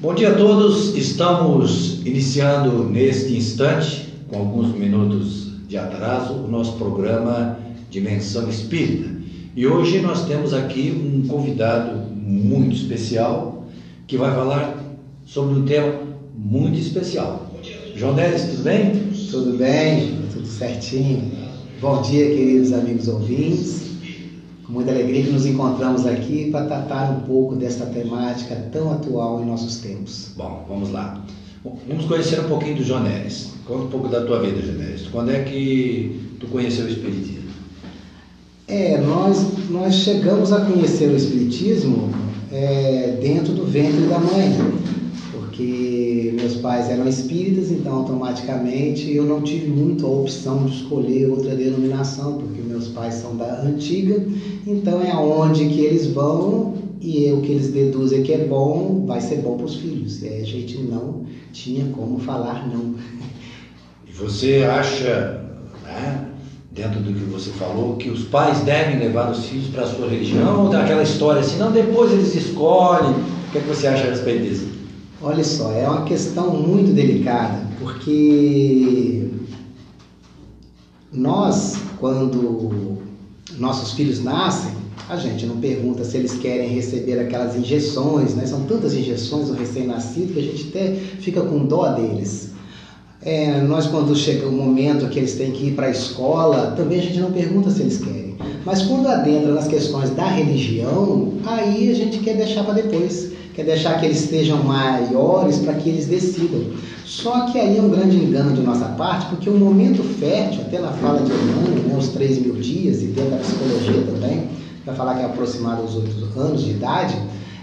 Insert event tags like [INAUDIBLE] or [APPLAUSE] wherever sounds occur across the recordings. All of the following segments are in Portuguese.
Bom dia a todos. Estamos iniciando neste instante, com alguns minutos de atraso, o nosso programa Dimensão Espírita. E hoje nós temos aqui um convidado muito especial que vai falar sobre um tema muito especial. João Neres, tudo bem? Tudo bem, tudo certinho. Bom dia, queridos amigos ouvintes. Com muita alegria que nos encontramos aqui para tratar um pouco desta temática tão atual em nossos tempos. Bom, vamos lá. Vamos conhecer um pouquinho do João Neres. Conta um pouco da tua vida, João Neres. Quando é que tu conheceu o Espiritismo? É, nós, nós chegamos a conhecer o Espiritismo é, dentro do ventre da mãe, porque meus pais eram espíritas, então automaticamente eu não tive muito a opção de escolher outra denominação, porque meus pais são da antiga, então é aonde que eles vão e é o que eles deduzem que é bom, vai ser bom para os filhos. E a gente não tinha como falar não. E você acha, né, dentro do que você falou, que os pais devem levar os filhos para a sua religião ou daquela história assim, não, depois eles escolhem? O que, é que você acha a respeito disso? Olha só, é uma questão muito delicada, porque nós, quando nossos filhos nascem, a gente não pergunta se eles querem receber aquelas injeções, né? São tantas injeções no recém-nascido que a gente até fica com dó deles. É, nós, quando chega o momento que eles têm que ir para a escola, também a gente não pergunta se eles querem. Mas quando adentra nas questões da religião, aí a gente quer deixar para depois. Quer deixar que eles estejam maiores para que eles decidam. Só que aí é um grande engano de nossa parte, porque o momento fértil, até na fala de Emmanuel, né, os 3 mil dias, e dentro da psicologia também, para falar que é aproximado aos outros anos de idade,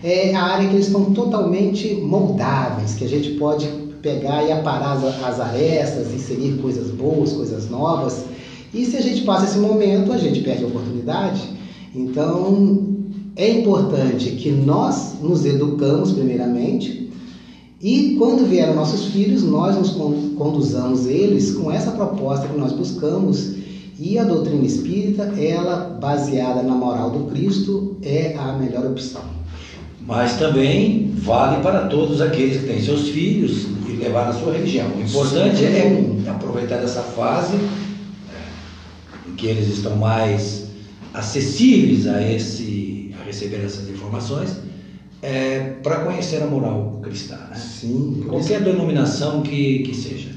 é a área que eles estão totalmente moldáveis, que a gente pode pegar e aparar as, as arestas, inserir coisas boas, coisas novas. E se a gente passa esse momento, a gente perde a oportunidade. Então, é importante que nós nos educamos primeiramente e quando vieram nossos filhos, nós nos conduzamos eles com essa proposta que nós buscamos e a doutrina espírita, ela baseada na moral do Cristo, é a melhor opção. Mas também vale para todos aqueles que têm seus filhos e levar a sua religião. O importante Sim. é aproveitar essa fase é, em que eles estão mais acessíveis a esse receber essas informações é, para conhecer a moral cristã. Né? Sim. Qualquer denominação que, que seja.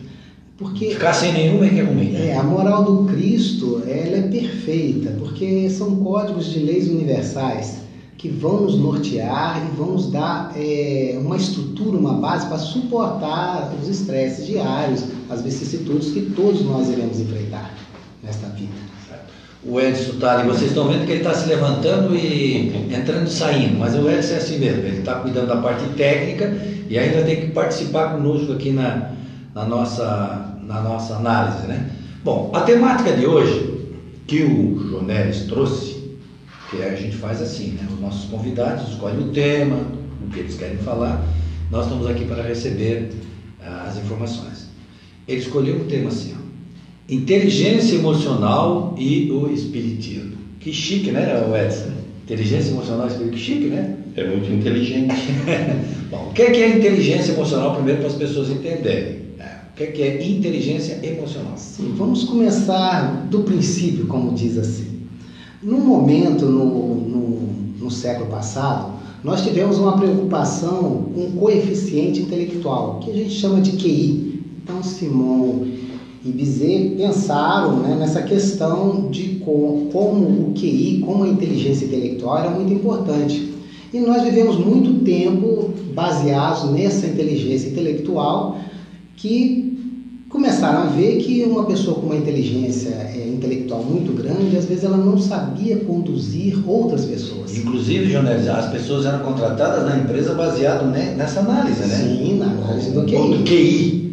Porque ficar sem nenhuma é que é ruim. Né? É, a moral do Cristo, ela é perfeita, porque são códigos de leis universais que vão nos nortear e vão nos dar é, uma estrutura, uma base para suportar os estresses diários, as vicissitudes que todos nós iremos enfrentar nesta vida. O Edson está ali, vocês estão vendo que ele está se levantando e entrando e saindo, mas o Edson é assim mesmo, ele está cuidando da parte técnica e ainda tem que participar conosco aqui na, na nossa na nossa análise, né? Bom, a temática de hoje que o Jonelis trouxe, que a gente faz assim, né? Os nossos convidados escolhem o tema, o que eles querem falar, nós estamos aqui para receber uh, as informações. Ele escolheu um tema assim, ó, inteligência emocional e o espiritismo. Que chique, né, Edson? Inteligência emocional e espiritismo, que chique, né? É muito inteligente. [LAUGHS] Bom, o que é, que é inteligência emocional, primeiro, para as pessoas entenderem? O que é inteligência emocional? Sim, vamos começar do princípio, como diz assim. Num momento no, no, no século passado, nós tivemos uma preocupação com o coeficiente intelectual, que a gente chama de QI. Então, Simon e Bizet pensaram né, nessa questão de como, como o QI, como a inteligência intelectual era muito importante. E nós vivemos muito tempo baseados nessa inteligência intelectual que começaram a ver que uma pessoa com uma inteligência é, intelectual muito grande, às vezes ela não sabia conduzir outras pessoas. Inclusive, Jonelis, as pessoas eram contratadas na empresa baseado nessa análise, né? Sim, na análise do QI. Do QI.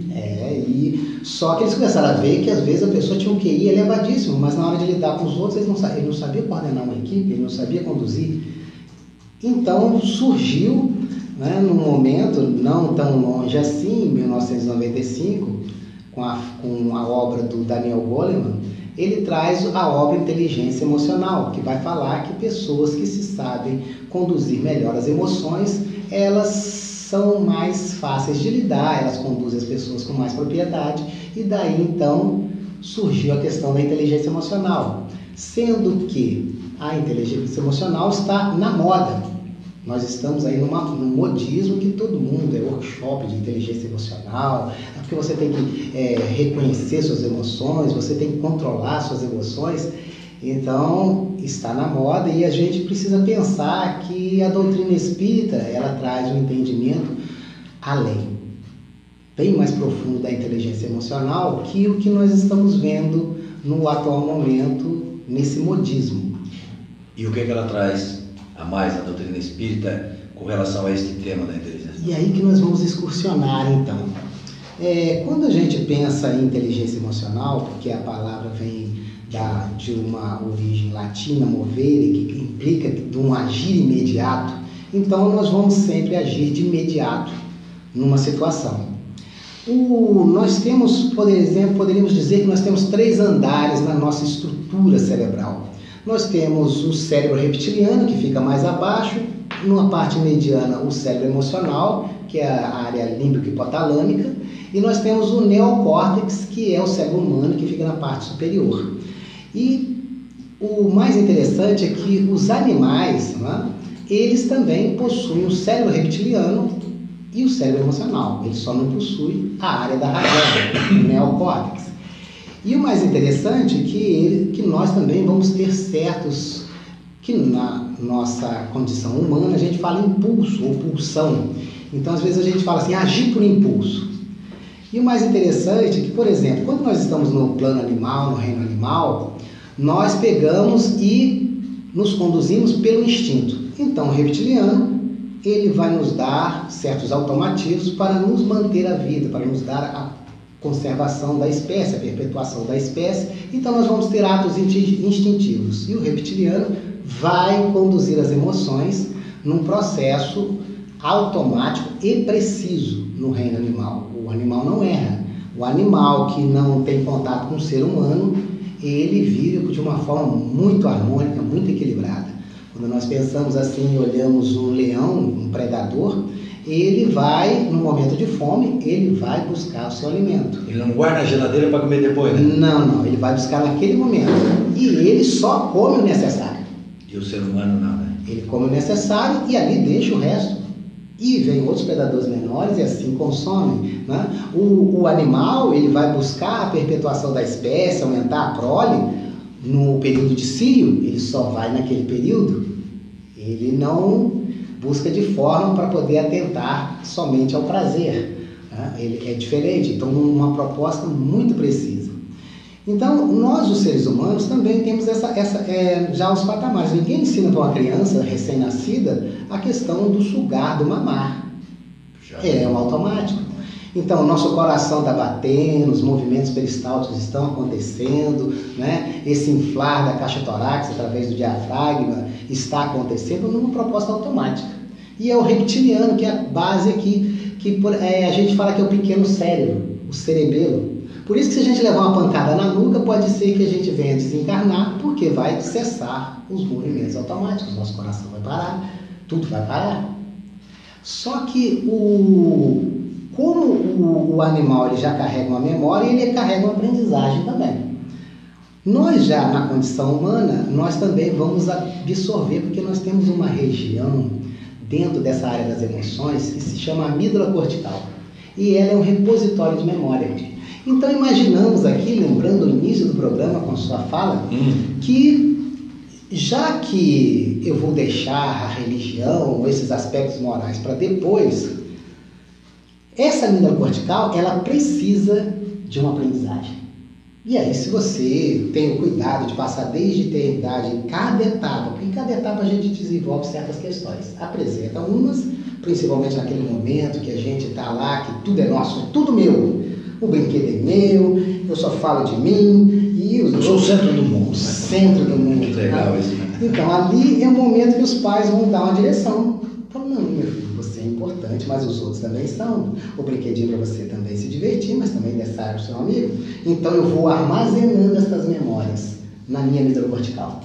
Só que eles começaram a ver que às vezes a pessoa tinha um QI elevadíssimo, mas na hora de lidar com os outros ele não sabia, ele não sabia coordenar uma equipe, ele não sabia conduzir. Então surgiu, né, num momento não tão longe assim, em 1995, com a, com a obra do Daniel Goleman, ele traz a obra Inteligência Emocional, que vai falar que pessoas que se sabem conduzir melhor as emoções, elas são mais fáceis de lidar, elas conduzem as pessoas com mais propriedade e daí então surgiu a questão da inteligência emocional, sendo que a inteligência emocional está na moda. Nós estamos aí numa, num modismo que todo mundo é workshop de inteligência emocional, é porque você tem que é, reconhecer suas emoções, você tem que controlar suas emoções. Então, está na moda e a gente precisa pensar que a doutrina espírita, ela traz um entendimento além, bem mais profundo da inteligência emocional que o que nós estamos vendo no atual momento nesse modismo. E o que, é que ela traz a mais a doutrina espírita com relação a este tema da inteligência? E aí que nós vamos excursionar então. É, quando a gente pensa em inteligência emocional, porque a palavra vem da, de uma origem latina, movere, que implica de um agir imediato, então nós vamos sempre agir de imediato numa situação. O, nós temos, por exemplo, poderíamos dizer que nós temos três andares na nossa estrutura cerebral. Nós temos o cérebro reptiliano, que fica mais abaixo, numa parte mediana o cérebro emocional, que é a área límbico-hipotalâmica, e nós temos o neocórtex, que é o cérebro humano, que fica na parte superior. E o mais interessante é que os animais, né, eles também possuem o cérebro reptiliano e o cérebro emocional. Eles só não possuem a área da razão, o neocórtex. E o mais interessante é que, ele, que nós também vamos ter certos, que na nossa condição humana a gente fala impulso ou pulsão. Então às vezes a gente fala assim, agir por impulso. E o mais interessante é que, por exemplo, quando nós estamos no plano animal, no reino animal, nós pegamos e nos conduzimos pelo instinto. Então, o reptiliano, ele vai nos dar certos automatismos para nos manter a vida, para nos dar a conservação da espécie, a perpetuação da espécie. Então, nós vamos ter atos instintivos. E o reptiliano vai conduzir as emoções num processo automático e preciso no reino animal. O animal não erra. O animal que não tem contato com o ser humano, ele vive de uma forma muito harmônica, muito equilibrada. Quando nós pensamos assim e olhamos um leão, um predador, ele vai, no momento de fome, ele vai buscar o seu alimento. Ele não guarda na geladeira para comer depois, né? Não, não, ele vai buscar naquele momento. E ele só come o necessário. E o ser humano não, né? Ele come o necessário e ali deixa o resto. E vem outros predadores menores e assim consomem. Né? O, o animal ele vai buscar a perpetuação da espécie, aumentar a prole no período de cio, ele só vai naquele período. Ele não busca de forma para poder atentar somente ao prazer. Né? Ele é diferente, então uma proposta muito precisa. Então, nós, os seres humanos, também temos essa, essa, é, já os patamares. Ninguém ensina para uma criança recém-nascida a questão do sugar, do mamar. Já. É, é um automático. Então, o nosso coração está batendo, os movimentos peristálticos estão acontecendo, né? esse inflar da caixa torácica através do diafragma está acontecendo numa proposta automática. E é o reptiliano, que é a base aqui, que é, a gente fala que é o pequeno cérebro, o cerebelo. Por isso que se a gente levar uma pancada na nuca, pode ser que a gente venha desencarnar, porque vai cessar os movimentos automáticos, nosso coração vai parar, tudo vai parar. Só que o, como o, o animal ele já carrega uma memória, ele carrega uma aprendizagem também. Nós já na condição humana, nós também vamos absorver, porque nós temos uma região dentro dessa área das emoções que se chama amígdala cortical. E ela é um repositório de memória. Então imaginamos aqui, lembrando o início do programa com sua fala, hum. que já que eu vou deixar a religião, esses aspectos morais para depois, essa amígdala cortical, ela precisa de uma aprendizagem. E aí, se você tem o cuidado de passar desde eternidade em cada etapa, porque em cada etapa a gente desenvolve certas questões. Apresenta umas, principalmente naquele momento que a gente está lá, que tudo é nosso, tudo meu o brinquedo é meu, eu só falo de mim e os Eu sou o centro do mundo. Centro do mundo. Muito legal né? isso. Né? Então ali é o momento que os pais vão dar uma direção. Então, não, meu filho, você é importante, mas os outros também são. O brinquedinho para você também se divertir, mas também necessário para o seu amigo. Então eu vou armazenando essas memórias na minha amígdala cortical.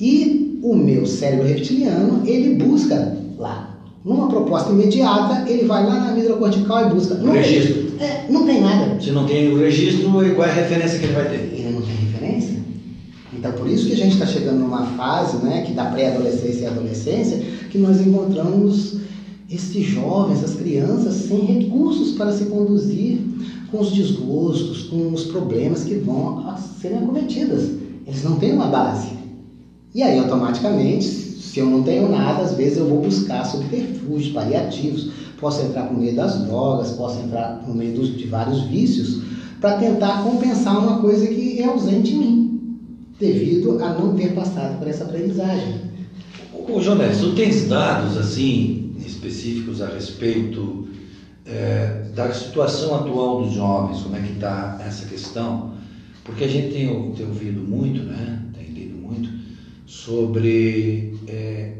E o meu cérebro reptiliano, ele busca lá Numa proposta imediata, ele vai lá na amígdala cortical e busca. Não registro. É, não tem nada. Se não tem o registro, qual é a referência que ele vai ter? Ele não tem referência. Então, por isso que a gente está chegando numa fase, né, que da pré-adolescência e adolescência, que nós encontramos estes jovens, as crianças, sem recursos para se conduzir com os desgostos, com os problemas que vão serem acometidas. Eles não têm uma base. E aí, automaticamente, se eu não tenho nada, às vezes eu vou buscar subterfúgios, paliativos, posso entrar por meio das drogas, posso entrar por meio de vários vícios, para tentar compensar uma coisa que é ausente em mim, devido a não ter passado por essa aprendizagem. Ô, Jones, tu tens dados assim específicos a respeito é, da situação atual dos jovens, como é que está essa questão? Porque a gente tem, tem, ouvido muito, né? tem lido muito, sobre é,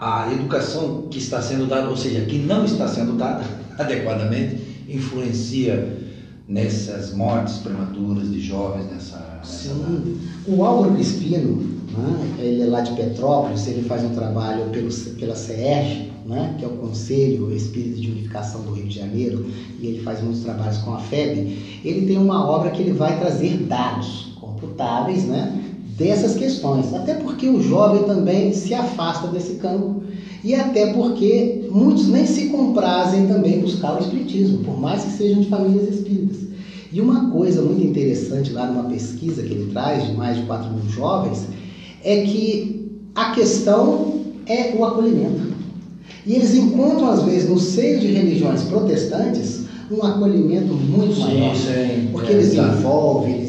a educação que está sendo dada, ou seja, que não está sendo dada [LAUGHS] adequadamente, influencia nessas mortes prematuras de jovens nessa. nessa Sim. O Álvaro Crispino, né, ele é lá de Petrópolis, ele faz um trabalho pelo, pela CERJ, né, que é o Conselho Espírito de Unificação do Rio de Janeiro, e ele faz muitos trabalhos com a FEB. Ele tem uma obra que ele vai trazer dados computáveis, né, dessas questões, até porque o jovem também se afasta desse campo e até porque muitos nem se comprazem também buscar o espiritismo, por mais que sejam de famílias espíritas. E uma coisa muito interessante lá numa pesquisa que ele traz de mais de 4 mil jovens é que a questão é o acolhimento. E eles encontram, às vezes, no seio de religiões protestantes, um acolhimento muito sim, maior. Sim, porque é, eles envolvem,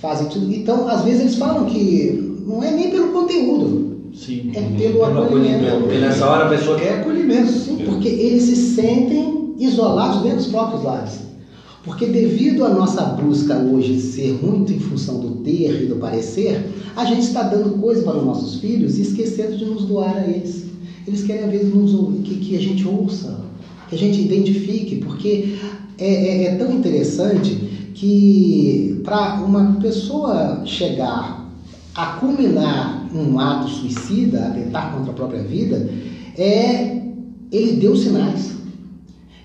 fazem tudo. Então, às vezes, eles falam que não é nem pelo conteúdo, Sim. é pelo acolhimento. Porque nessa hora a pessoa quer acolhimento. Sim, porque eles se sentem isolados dentro dos próprios lares. Porque devido à nossa busca hoje ser muito em função do ter e do parecer, a gente está dando coisa para os nossos filhos e esquecendo de nos doar a eles. Eles querem, às vezes, nos, que, que a gente ouça, que a gente identifique, porque é, é, é tão interessante que para uma pessoa chegar a culminar um ato suicida, atentar contra a própria vida, é ele deu sinais.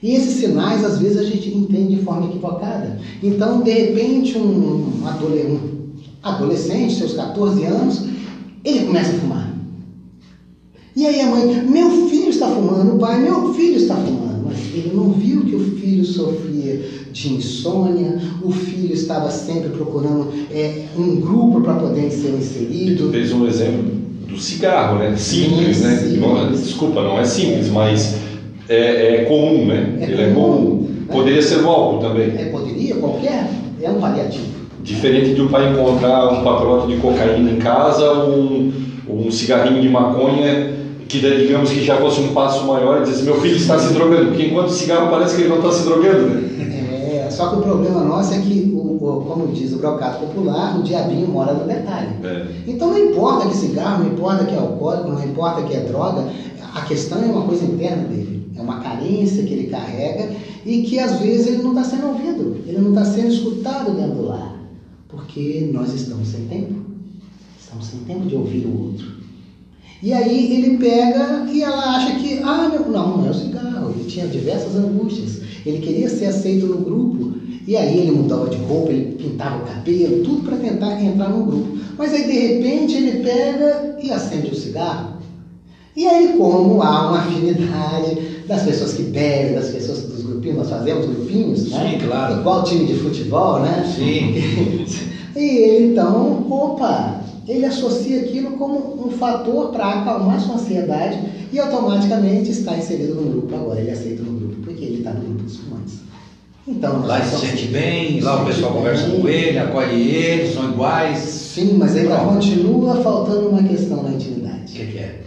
E esses sinais, às vezes, a gente entende de forma equivocada. Então, de repente, um, adolescente, seus 14 anos, ele começa a fumar. E aí a mãe, meu filho está fumando, o pai, meu filho está fumando. Mas ele não viu que o filho sofria de insônia, o filho estava sempre procurando é, um grupo para poder ser inserido. Tu fez um exemplo do cigarro, né? Simples, Sim, né? simples. Desculpa, não é simples, mas é, é comum, né? É Ele é comum, comum. né? Poderia ser o álcool também. É, poderia, qualquer, é um paliativo. Diferente de o pai encontrar um pacote de cocaína em casa, um, um cigarrinho de maconha, que digamos que já fosse um passo maior e dizer meu filho está se drogando, porque enquanto o cigarro parece que ele não está se drogando, né? É, só que o problema nosso é que, o, o- como diz o brocato popular, o diabinho mora no detalhe. É. Então não importa que cigarro, não importa que é alcoólico, não importa que é droga, a questão é uma coisa interna dele. É uma carência que ele carrega e que às vezes ele não está sendo ouvido, ele não está sendo escutado dentro do lar. Porque nós estamos sem tempo. Estamos sem tempo de ouvir o outro. E aí ele pega e ela acha que, ah, meu, não, não é o cigarro. Ele tinha diversas angústias. Ele queria ser aceito no grupo. E aí ele mudava de roupa, ele pintava o cabelo, tudo para tentar entrar no grupo. Mas aí de repente ele pega e acende o cigarro. E aí, como há uma afinidade das pessoas que bebem, das pessoas dos grupinhos, nós fazemos grupinhos, né? Sim, claro. Igual time de futebol, né? Sim. [LAUGHS] E ele então, opa, ele associa aquilo como um fator para acalmar sua ansiedade e automaticamente está inserido no grupo. Agora ele aceita no grupo, porque ele está no grupo dos fumantes. Então, Lá se sente bem, lá o pessoal conversa bem. com ele, acolhe ele, são iguais. Sim, mas ainda Pronto. continua faltando uma questão na O intimidade. que, que é?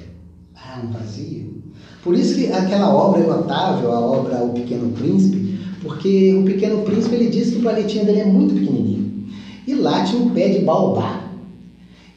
Ah, um vazio. Por isso que aquela obra é notável, a obra O Pequeno Príncipe, porque o Pequeno Príncipe ele diz que o planetinha dele é muito pequenininho. E lá tinha um pé de baobá.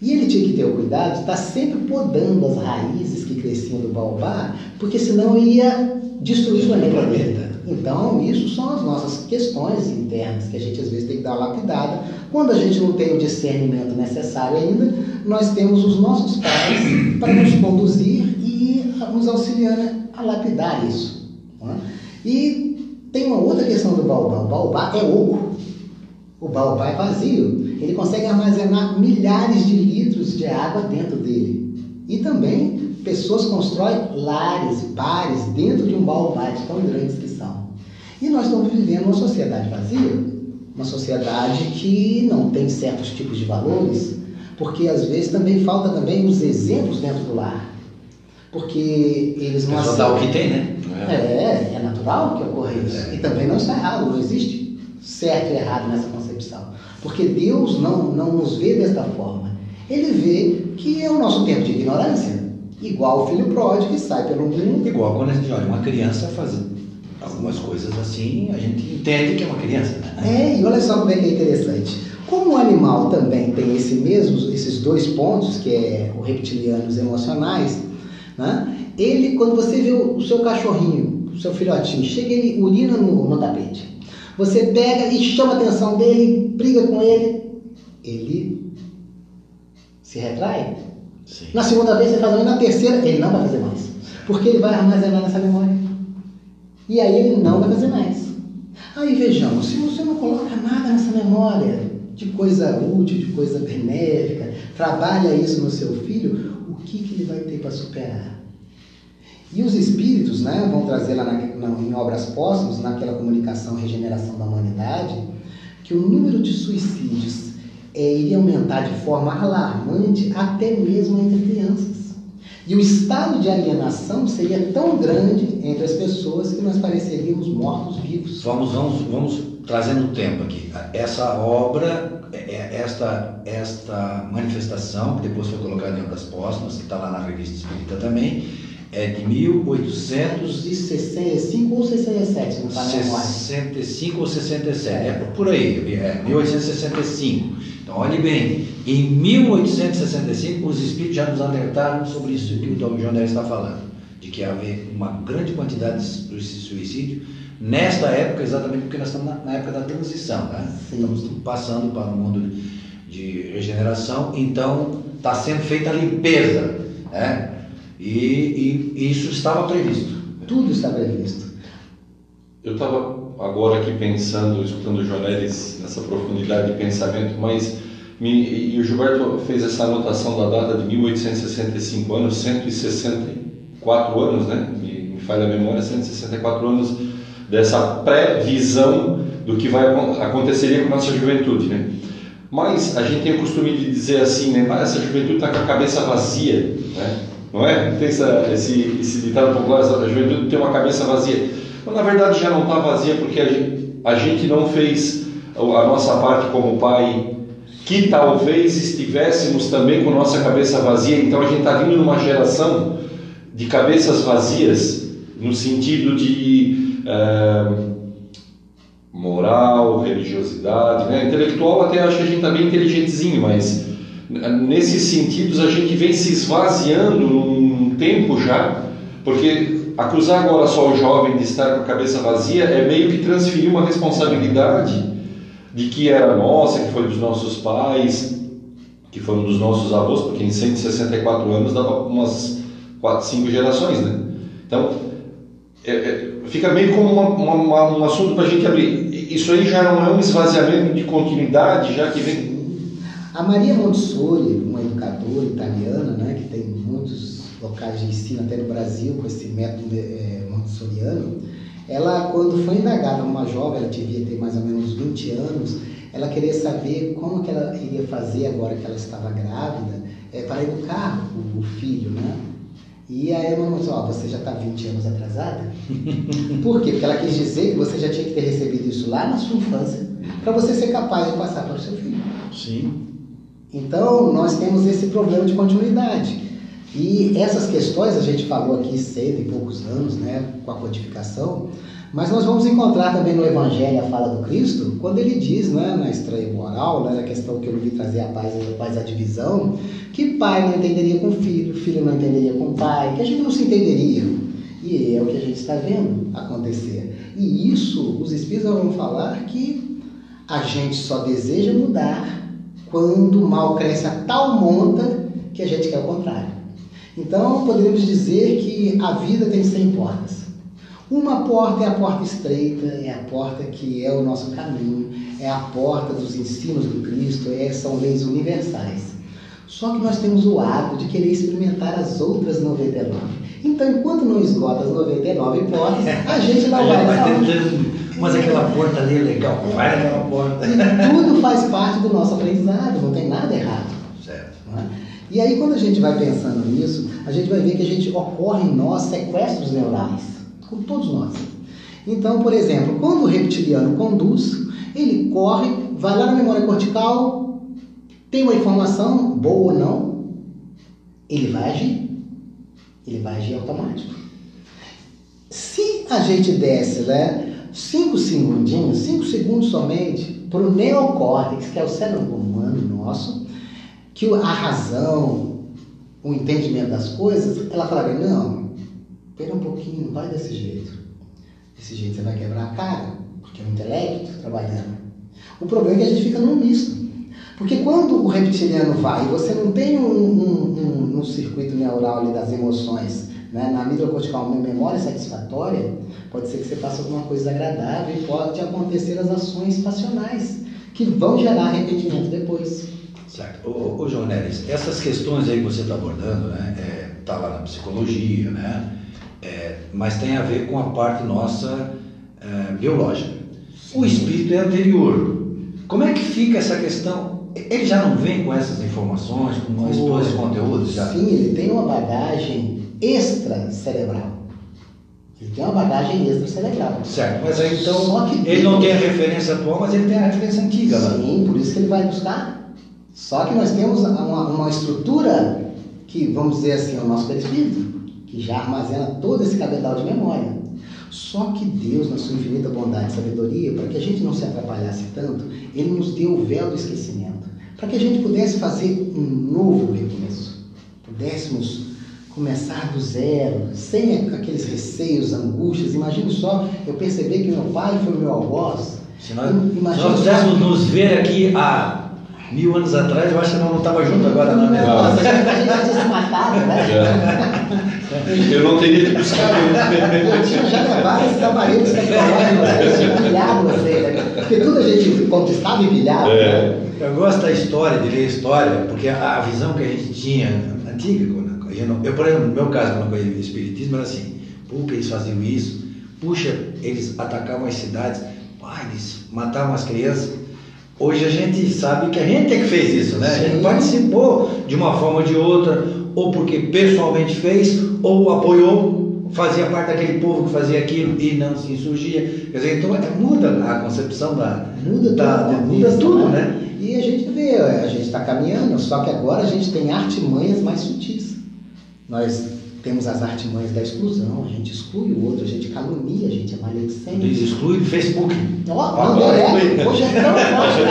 E ele tinha que ter o cuidado de estar sempre podando as raízes que cresciam do baobá, porque senão ia destruir o planeta. Então, isso são as nossas questões internas, que a gente às vezes tem que dar uma lapidada. Quando a gente não tem o discernimento necessário ainda, nós temos os nossos pais para nos conduzir e nos auxiliar a a lapidar isso. Né? E tem uma outra questão do baobá. O baobá é oco. O baobá é vazio. Ele consegue armazenar milhares de litros de água dentro dele. E também pessoas constroem lares, bares dentro de um baobá de tão grandes que são. E nós estamos vivendo uma sociedade vazia, uma sociedade que não tem certos tipos de valores, porque às vezes também falta também os exemplos dentro do lar. Porque eles não aceitam. o que tem, né? É, é natural que ocorra isso. É. E também não está errado, não existe certo e errado nessa concepção. Porque Deus não, não nos vê desta forma. Ele vê que é o nosso tempo de ignorância. Igual o filho pródigo que sai pelo mundo. Igual quando a gente olha uma criança fazendo algumas coisas assim, a gente entende que é uma criança. Né? É, e olha só como é que é interessante. Como o animal também tem esse mesmo, esses dois pontos, que é o reptiliano e os emocionais, né? ele, quando você vê o, seu cachorrinho, o seu filhotinho, chega ele urina no, no tapete. Você pega e chama a atenção dele, briga com ele, ele se retrai. Sim. Na segunda vez você faz e na terceira ele não vai fazer mais. Porque ele vai armazenar nessa memória. E aí ele não vai fazer mais. Aí vejamos, se você não coloca nada nessa memória de coisa útil, de coisa benéfica, trabalha isso no seu filho, o que, que ele vai ter para superar? E os espíritos né, vão trazer lá na, na, em obras póstumas, naquela comunicação Regeneração da Humanidade, que o número de suicídios é, iria aumentar de forma alarmante até mesmo entre crianças. E o estado de alienação seria tão grande entre as pessoas que nós pareceríamos mortos-vivos. Vamos, vamos, vamos trazendo o tempo aqui. Essa obra, é, é, esta, esta manifestação, que depois foi colocada em obras póstumas, que está lá na Revista Espírita também, é de 1865 ou 67, não está na memória. 65 ou 67, é por aí, é 1865. Então, olhe bem, em 1865 os espíritos já nos alertaram sobre isso que o Dom João está falando, de que havia uma grande quantidade de suicídio nesta época, exatamente porque nós estamos na, época da transição, né? estamos passando para um mundo de regeneração, então está sendo feita a limpeza, né? E, e isso estava previsto. Tudo está previsto. Eu estava agora aqui pensando, escutando o Jonelis nessa profundidade de pensamento, mas me, e o Gilberto fez essa anotação da data de 1865 anos, 164 anos, né? Me, me falha a memória, 164 anos dessa previsão do que vai aconteceria com a nossa juventude, né? Mas a gente tem o costume de dizer assim, né? Mas essa juventude está com a cabeça vazia, né? Não é? Tem essa, esse, esse ditado popular, a juventude tem uma cabeça vazia. Mas na verdade já não está vazia porque a gente, a gente não fez a nossa parte como pai, que talvez estivéssemos também com nossa cabeça vazia. Então a gente está vindo numa geração de cabeças vazias, no sentido de é, moral, religiosidade, né? intelectual até acho que a gente está bem inteligentezinho, mas nesses sentidos a gente vem se esvaziando num tempo já, porque acusar agora só o jovem de estar com a cabeça vazia é meio que transferir uma responsabilidade de que era nossa, que foi dos nossos pais, que foram dos nossos avós, porque em 164 anos dava umas 4, 5 gerações, né? Então, é, é, fica meio como uma, uma, um assunto para a gente abrir. Isso aí já não é um esvaziamento de continuidade, já que vem a Maria Montessori, uma educadora italiana, né, que tem muitos locais de ensino até no Brasil com esse método é, montessoriano, ela, quando foi indagada uma jovem, ela devia ter mais ou menos 20 anos, ela queria saber como que ela iria fazer agora que ela estava grávida é, para educar o, o filho, né? E aí a irmã disse, ó, você já está 20 anos atrasada? [LAUGHS] Por quê? Porque ela quis dizer que você já tinha que ter recebido isso lá na sua infância, para você ser capaz de passar para o seu filho. Sim. Então, nós temos esse problema de continuidade. E essas questões a gente falou aqui cedo, e poucos anos, né, com a codificação, mas nós vamos encontrar também no Evangelho a fala do Cristo, quando ele diz, né, na estranha moral, né, na questão que eu vi trazer a paz, a paz a divisão, que pai não entenderia com filho, filho não entenderia com pai, que a gente não se entenderia. E é o que a gente está vendo acontecer. E isso, os Espíritos vão falar que a gente só deseja mudar quando o mal cresce a tal monta que a gente quer o contrário. Então, poderíamos dizer que a vida tem 100 portas. Uma porta é a porta estreita, é a porta que é o nosso caminho, é a porta dos ensinos do Cristo, é, são leis universais. Só que nós temos o hábito de querer experimentar as outras 99. Então, enquanto não esgota as 99 portas, a gente não vai [LAUGHS] mas aquela porta ali é legal, vai naquela porta. E tudo faz parte do nosso aprendizado, não tem nada errado. Certo. não é? E aí, quando a gente vai pensando nisso, a gente vai ver que a gente ocorre em nós sequestros neurais, com todos nós. Então, por exemplo, quando o reptiliano conduz, ele corre, vai lá na memória cortical, tem uma informação, boa ou não, ele vai agir. Ele vai agir automático. Se a gente desse, né, cinco segundinhos, cinco segundos somente, para o neocórtex, que é o cérebro humano nosso, que a razão, o entendimento das coisas, ela falaria, não, espera um pouquinho, não vai desse jeito. Desse jeito você vai quebrar a cara, porque é o intelecto trabalhando. O problema é que a gente fica num misto. Porque quando o reptiliano vai e você não tem um, um, um- um circuito neural das emoções, né, na amígdala cortical, uma memória satisfatória, pode ser que você faça alguma coisa agradável e pode acontecer as ações passionais, que vão gerar arrependimento depois. Certo. Ô, ô João Neres, essas questões aí que você está abordando, né, é, tá lá na psicologia, né, é, mas tem a ver com a parte nossa é, biológica. O espírito é anterior. Como é que fica essa questão? Ele já não vem com essas informações, com esse- todo esse conteúdo já? Sim, ele tem uma bagagem extra cerebral. Ele tem uma bagagem extra cerebral. Certo, mas aí então Só que ele não tem a referência atual, mas ele tem a referência antiga lá. Sim, por isso que ele vai buscar. Só que nós temos uma, uma estrutura que, vamos dizer assim, é o nosso perispírito, que já armazena todo esse cabedal de memória. Só que Deus, na sua infinita bondade e sabedoria, para que a gente não se atrapalhasse tanto, Ele nos deu o véu do esquecimento. Para que a gente pudesse fazer um novo recomeço. Pudéssemos começar do zero, sem aqueles receios, angústias. Imagine só, eu perceber que meu pai foi meu algoz. Se nós, Imagina se nós só- pudéssemos nos ver aqui há mil anos atrás, eu acho que nós não estava junto agora, não, né? Nossa, a gente a gente já tinha se matado, né? Eu não teria que buscar né? Eu tinha já gravado esses aparelhos tecnológicos, né? eu tinha pilhado você, né? Porque tudo a gente conquistava e pilhava. É. Eu gosto da história, de ler história, porque a, a visão que a gente tinha antiga, eu, não- eu, por exemplo, no meu caso, quando eu conheci o Espiritismo, era assim, puxa, eles faziam isso, puxa, eles atacavam as cidades, pai, eles matavam as crianças. Hoje a gente sabe que a gente é que fez isso, né? A gente Sim. participou de uma forma ou de outra, ou porque pessoalmente fez, ou apoiou, fazia parte daquele povo que fazia aquilo e não se insurgia. Quer dizer, então é- muda a concepção da, Muda da, tudo, muda isso, tudo, né? E a gente vê, a gente está caminhando, só que agora a gente tem artimanhas mais sutis. Nós temos as artimanhas da exclusão, a gente exclui o outro, a gente calunia, a gente é maledicente. Eles excluem do Facebook. Ó, Agora é, hoje é [LAUGHS] tão forte.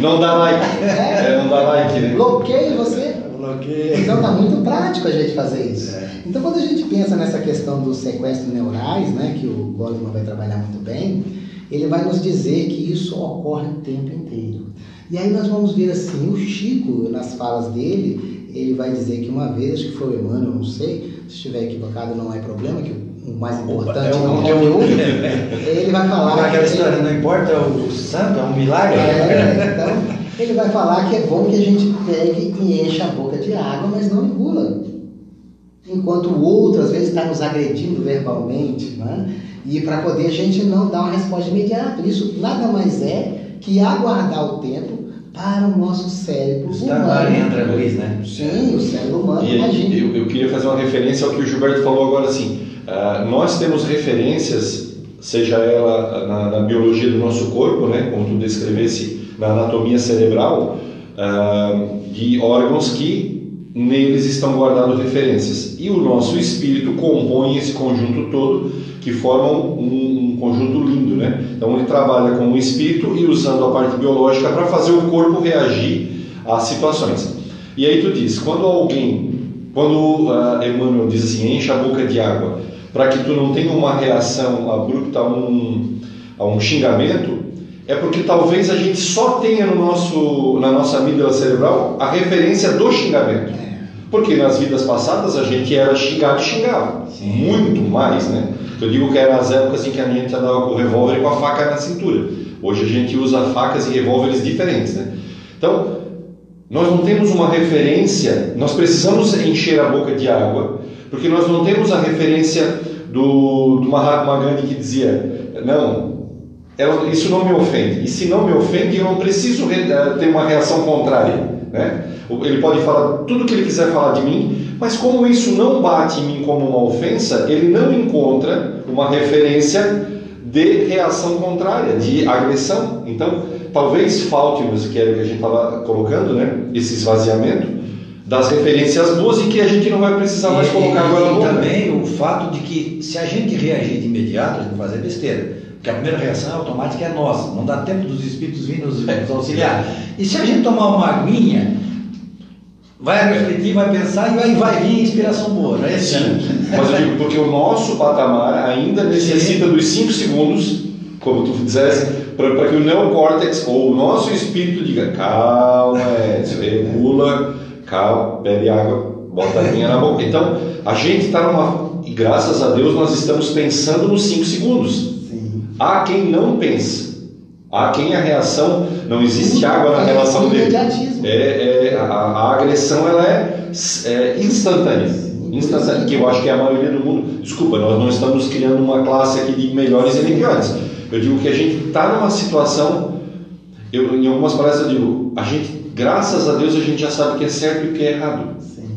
Não dá like. É, não dá like, né? Bloqueia você. Bloqueio. Então tá muito prático a gente fazer isso. É. Então quando a gente pensa nessa questão dos sequestros neurais, né, que o Goleman vai trabalhar muito bem, ele vai nos dizer que isso ocorre o tempo inteiro. E aí nós vamos ver assim, o Chico, nas falas dele, ele vai dizer que uma vez, que foi o Emmanuel, não sei, se estiver equivocado não é problema, que o mais importante é é um o conteúdo. Ele vai falar... Aquela que- história, não importa o santo, é um milagre. é, então, ele vai falar que é bom que a gente pegue e encha a boca de água, mas não engula. Enquanto o outro, às vezes, está nos agredindo verbalmente, né? e para poder a gente não dar uma resposta imediata. Isso nada mais é que aguardar o tempo para o nosso cérebro Está humano. André Luiz, né? Sim, o cérebro humano E imagina. eu, eu queria fazer uma referência ao que o Gilberto falou agora assim. ah, nós temos referências, seja ela na, na biologia do nosso corpo, né, como tu descrevesse na anatomia cerebral, ah, de órgãos que neles estão guardadas referências. E o nosso espírito compõe esse conjunto todo, que formam um, um conjunto né? Então ele trabalha com o espírito e usando a parte biológica para fazer o corpo reagir às situações. E aí tu diz, quando alguém, quando uh, Emmanuel diz assim, enche a boca de água, para que tu não tenha uma reação abrupta a um, a um xingamento, é porque talvez a gente só tenha no nosso, na nossa amígdala cerebral a referência do xingamento. Porque nas vidas passadas a gente era xingado e xingava. Sim. Muito mais, né? Eu digo que eram as épocas em que a gente andava com o revólver e com a faca na cintura. Hoje a gente usa facas e revólveres diferentes, né? Então, nós não temos uma referência, nós precisamos encher a boca de água, porque nós não temos a referência do, do Mahatma Gandhi que dizia: não, ela, isso não me ofende. E se não me ofende, eu não preciso re, eh, ter uma reação contrária. Né? Ele pode falar tudo o que ele quiser falar de mim, mas como isso não bate em mim como uma ofensa, ele não encontra uma referência de reação contrária, de agressão. Então, talvez falte-nos, que era o que a gente estava colocando, né? esse esvaziamento das referências boas e que a gente não vai precisar mais E- colocar e, agora e no também o fato de que se a gente reagir de imediato, a gente vai fazer besteira. Porque a primeira reação automática é nossa, não dá tempo dos espíritos virem nos, nos auxiliar. E se a gente tomar uma aguinha, vai refletir, vai pensar e vai, vai vir inspiração boa, não é assim? Mas eu digo porque o nosso patamar ainda necessita dos 5 segundos, como tu disseste, para que o neocórtex ou o nosso espírito diga: calma, Edson, regula, calma, bebe água, bota a linha na boca. Então, a gente está numa. E graças a Deus nós estamos pensando nos 5 segundos. Sim. Há quem não pense. Há quem a reação. Não existe água na relação dele. É, é, a, a agressão ela é, é instantânea. Instantânea, que eu acho que é a maioria do mundo. Desculpa, nós não estamos criando uma classe aqui de melhores e piores. Eu digo que a gente está numa situação. Eu, em algumas palestras eu digo, a gente, graças a Deus, a gente já sabe o que é certo e o que é errado. Sim.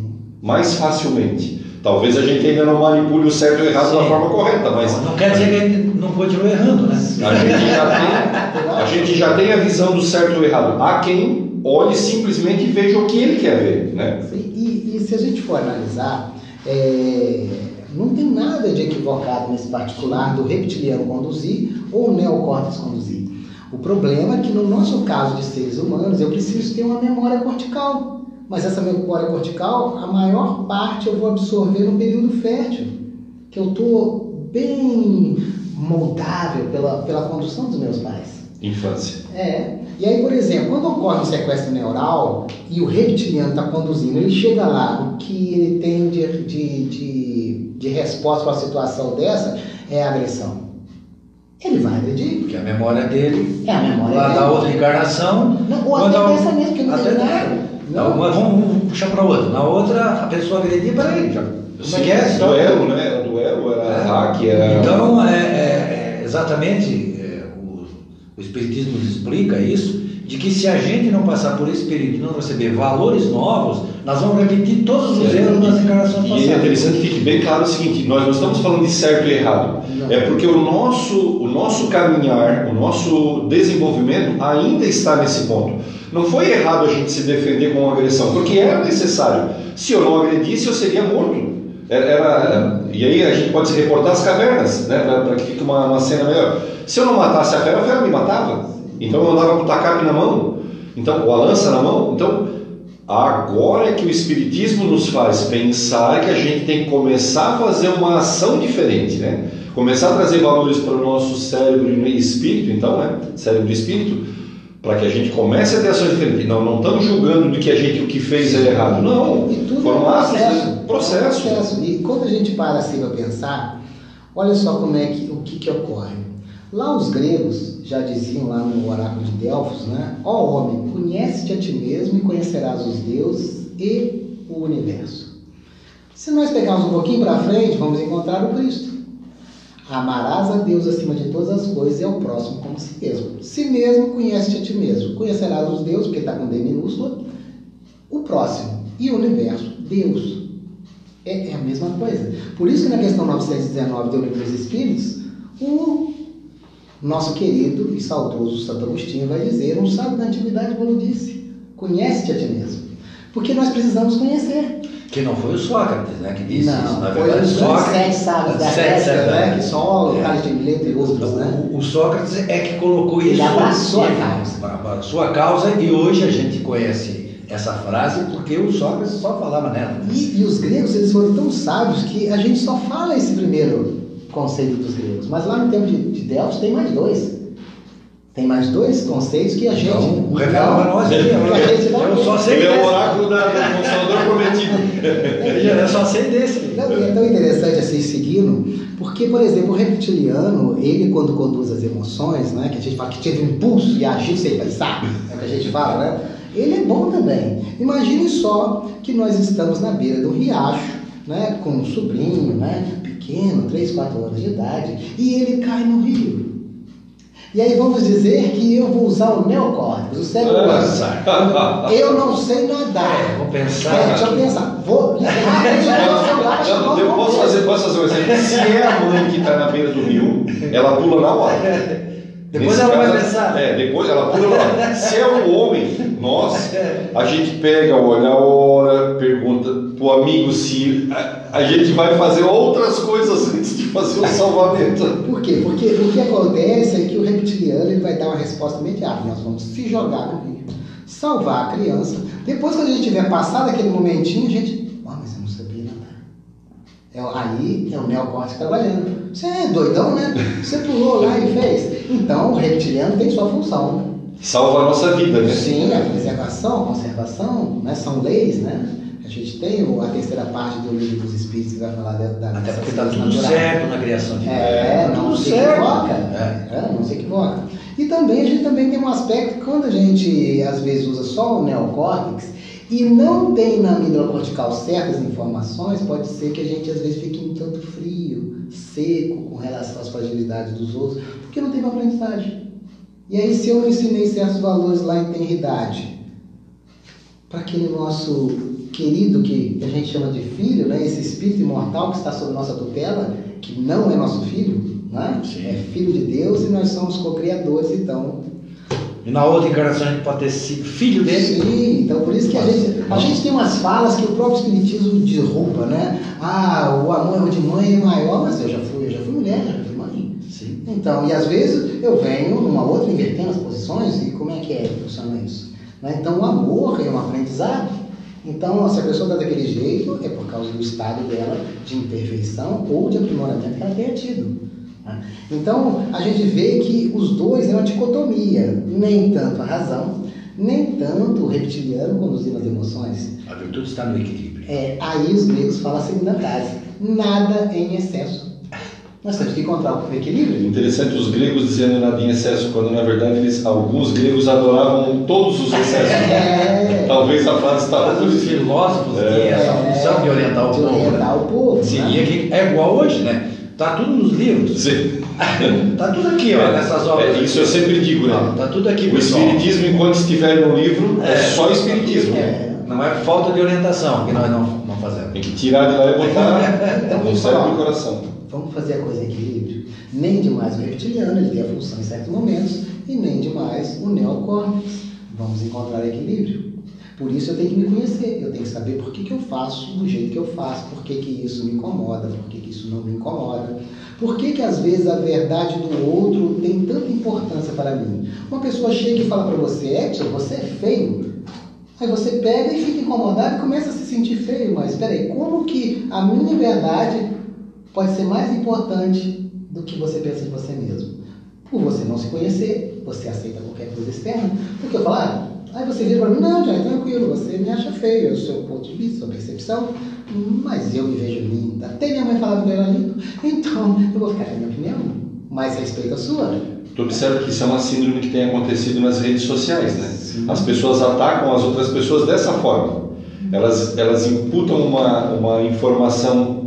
Mais facilmente. Talvez a gente ainda não manipule o certo e o errado da Sim. forma correta, mas Não quer dizer que a gente não continue errando, né? a gente já tem, a gente já tem a visão do certo e do errado. Há quem olhe simplesmente e veja o que ele quer ver, né? E, e se a gente for analisar, é, não tem nada de equivocado nesse particular do reptiliano conduzir ou o neocórtex conduzir. O problema é que no nosso caso de seres humanos, eu preciso ter uma memória cortical. Mas essa memória cortical, a maior parte eu vou absorver no período fértil, que eu estou bem moldável pela, pela condução dos meus pais. Infância. É. E aí, por exemplo, quando ocorre um sequestro neural e o reptiliano está conduzindo, ele chega lá, o que ele tem de, de, de, de resposta para uma situação dessa é a agressão. Ele vai agredir. Porque a memória dele, É a memória lá dele. da outra encarnação, Não, ou até a- dessa mesmo, que não até tem da- nada. Não, mas vamos, vamos puxar para outra. Na outra, a pessoa agredia para ele. Já. É é? Duelo, né? Era duelo, era É. hack, era. Então, é exatamente, é, o, o Espiritismo nos explica isso, de que se a gente não passar por esse período e não receber valores novos, nós vamos repetir todos os É. erros das encarnações E é passadas. interessante que fique bem claro o seguinte: nós não estamos falando de certo e errado. Não. É porque o nosso, o nosso caminhar, o nosso desenvolvimento ainda está nesse ponto. Não foi errado a gente se defender com agressão, porque era necessário. Se eu não agredisse, eu seria morto. Era, era- e aí a gente pode se reportar às cavernas, né, para que fique uma, uma cena melhor. Se eu não matasse a fera, a fera me matava. Então eu andava com o tacape na mão, então, ou a lança na mão. Então, agora é que o Espiritismo nos faz pensar que a gente tem que começar a fazer uma ação diferente, né? Começar a trazer valores para o nosso cérebro e espírito, então, né? Cérebro e espírito, para que a gente comece a ter ações diferentes. Não, não estamos julgando de que a gente o que fez é errado. Não, E tudo foram é um atos, processo. né? processo. Processo. E quando a gente para assim para pensar, olha só como é que, o que, que ocorre. Lá os gregos já diziam lá no oráculo de Delfos, né? Ó homem, conhece-te a ti mesmo e conhecerás os deuses e o universo. Se nós pegarmos um pouquinho para frente, vamos encontrar o Cristo. Amarás a Deus acima de todas as coisas e ao próximo como si mesmo. Si mesmo, conhece-te a ti mesmo. Conhecerás os deuses, porque está com D minúsculo, o próximo e o universo, Deus. É, é a mesma coisa. Por isso que na questão 919 do Livro dos Espíritos, o nosso querido e saudoso Santo Agostinho vai dizer, um sábio da antiguidade quando disse, conhece-te a ti mesmo. Porque nós precisamos conhecer. Que não foi o Sócrates, né? Que disse Não, isso. Na foi verdade, os grandes sete Sócrates. sábios da Sete, Grécia, sete, né? né? Que só o É. Carlos de Mileto e outros, né? O, o Sócrates é que colocou Ele isso. abraçou a ele- causa. a sua causa e hoje a gente conhece essa frase porque o Sócrates só falava nela. E, e os gregos, eles foram tão sábios que a gente só fala esse primeiro conceito dos gregos. Mas lá no tempo de, de Delfos tem mais dois. Tem mais dois conceitos que a gente. Então, revela para nós aí. não Eu só sei Ele é o desse. oráculo da, do Consolador Prometido. Eu só sei desse. Não, é tão interessante assim seguindo, porque, por exemplo, o reptiliano, ele quando conduz as emoções, né, que a gente fala que teve um impulso e agiu sem pensar, é o que a gente fala, né? Ele é bom também. Imagine só que nós estamos na beira do riacho, né, com um sobrinho, né, pequeno, 3, 4 anos de idade, e ele cai no rio. E aí vamos dizer que eu vou usar o neocórtex, o cérebro. Nossa. [LAUGHS] Eu não sei É, nadar. vou pensar. É, deixa eu pensar. Vou ligar celular, Eu, eu posso, fazer, posso fazer um exemplo? Se é a mãe que está na beira do rio, ela pula na hora. Depois Nesse ela vai caso, pensar. É, depois ela pula hora. Se é um homem, nós, [LAUGHS] a gente pega, olha a hora, pergunta pro amigo se a, a gente vai fazer outras coisas antes de fazer o salvamento. [LAUGHS] Por quê? Porque o que acontece é que o reptiliano ele vai dar uma resposta imediata. Nós vamos se jogar no rio, salvar a criança. Depois, quando a gente tiver passado aquele momentinho, a gente. Ah, mas eu não sabia nadar. É, aí é o neocórtex trabalhando. Você é doidão, né? Você pulou lá e fez. Então, o reptiliano tem sua função. né? Salva a nossa vida, né? Sim, a preservação, a conservação, né? são leis, né? A gente tem o- a terceira parte do livro dos Espíritos que vai falar da, da Até porque está tudo naturais. certo na criação de É, não tudo se certo. equivoca. É. É, não se equivoca. E também a gente também tem um aspecto que quando a gente às vezes usa só o neocórtex e não tem na amígdala cortical certas informações, pode ser que a gente às vezes fique um tanto frio, seco com relação às fragilidades dos outros, porque não teve aprendizagem. E aí se eu não ensinei certos valores lá em tenridade, para aquele nosso querido que a gente chama de filho, né? esse espírito imortal que está sob nossa tutela, que não é nosso filho, né? É filho de Deus e nós somos co-criadores, então. E na outra encarnação a gente pode ter sido filho dele. Sim, então por isso que a gente, a gente tem umas falas que o próprio Espiritismo derruba, né? Ah, o amor de mãe é maior, mas eu já fui, eu já fui mulher, já. Então, e às vezes eu venho numa outra invertendo as posições e como é que é que funciona isso? Né? Então, o amor é um aprendizado. Então, se a pessoa está daquele jeito, é por causa do estado dela de imperfeição ou de aprimoramento que ela tenha tido. né? Então, a gente vê que os dois é uma dicotomia, nem tanto a razão, nem tanto o reptiliano conduzindo as emoções. A virtude está no equilíbrio. É, aí os gregos falam a segunda frase: nada em excesso. Nós temos que encontrar o equilíbrio. Interessante os gregos dizendo nada em excesso, quando na verdade eles, alguns gregos adoravam todos os excessos. É. Talvez a frase Mas os filósofos É. têm essa função de orientar o de povo. né? orientar o povo. né? Seria que é igual hoje, né? Tá tudo nos livros. Sim. [LAUGHS] Tá tudo aqui, ó, nessas obras. É, isso eu sempre digo, né? Tá tudo aqui, O pessoal. espiritismo, enquanto estiver no livro, é, É. só espiritismo. É. Não é falta de orientação que nós não, não fazemos. Tem que tirar de lá e botar Então, [LAUGHS] no vamos cérebro falar. e coração. Vamos fazer a coisa em equilíbrio. Nem demais o reptiliano, ele tem a função em certos momentos, e nem demais o neocórtex. Vamos encontrar equilíbrio. Por isso eu tenho que me conhecer, eu tenho que saber por que, que eu faço do jeito que eu faço, por que, que isso me incomoda, por que, que isso não me incomoda, por que, que às vezes a verdade do outro tem tanta importância para mim. Uma pessoa chega e fala para você, Edson, você é feio. Aí você pega e fica incomodado e começa a se sentir feio, mas peraí, como que a minha verdade pode ser mais importante do que você pensa de você mesmo? Por você não se conhecer, você aceita qualquer coisa externa. Porque eu falo, ah, aí você vira para mim, não, já tranquilo, você me acha feio, é o seu ponto de vista, sua percepção, mas eu me vejo linda. Até minha mãe falava que eu era lindo, [LAUGHS] então eu vou ficar com a minha opinião, mas respeito a sua. Tu observa que isso é uma síndrome que tem acontecido nas redes sociais, né? As pessoas atacam as outras pessoas dessa forma. Elas, elas imputam uma, uma informação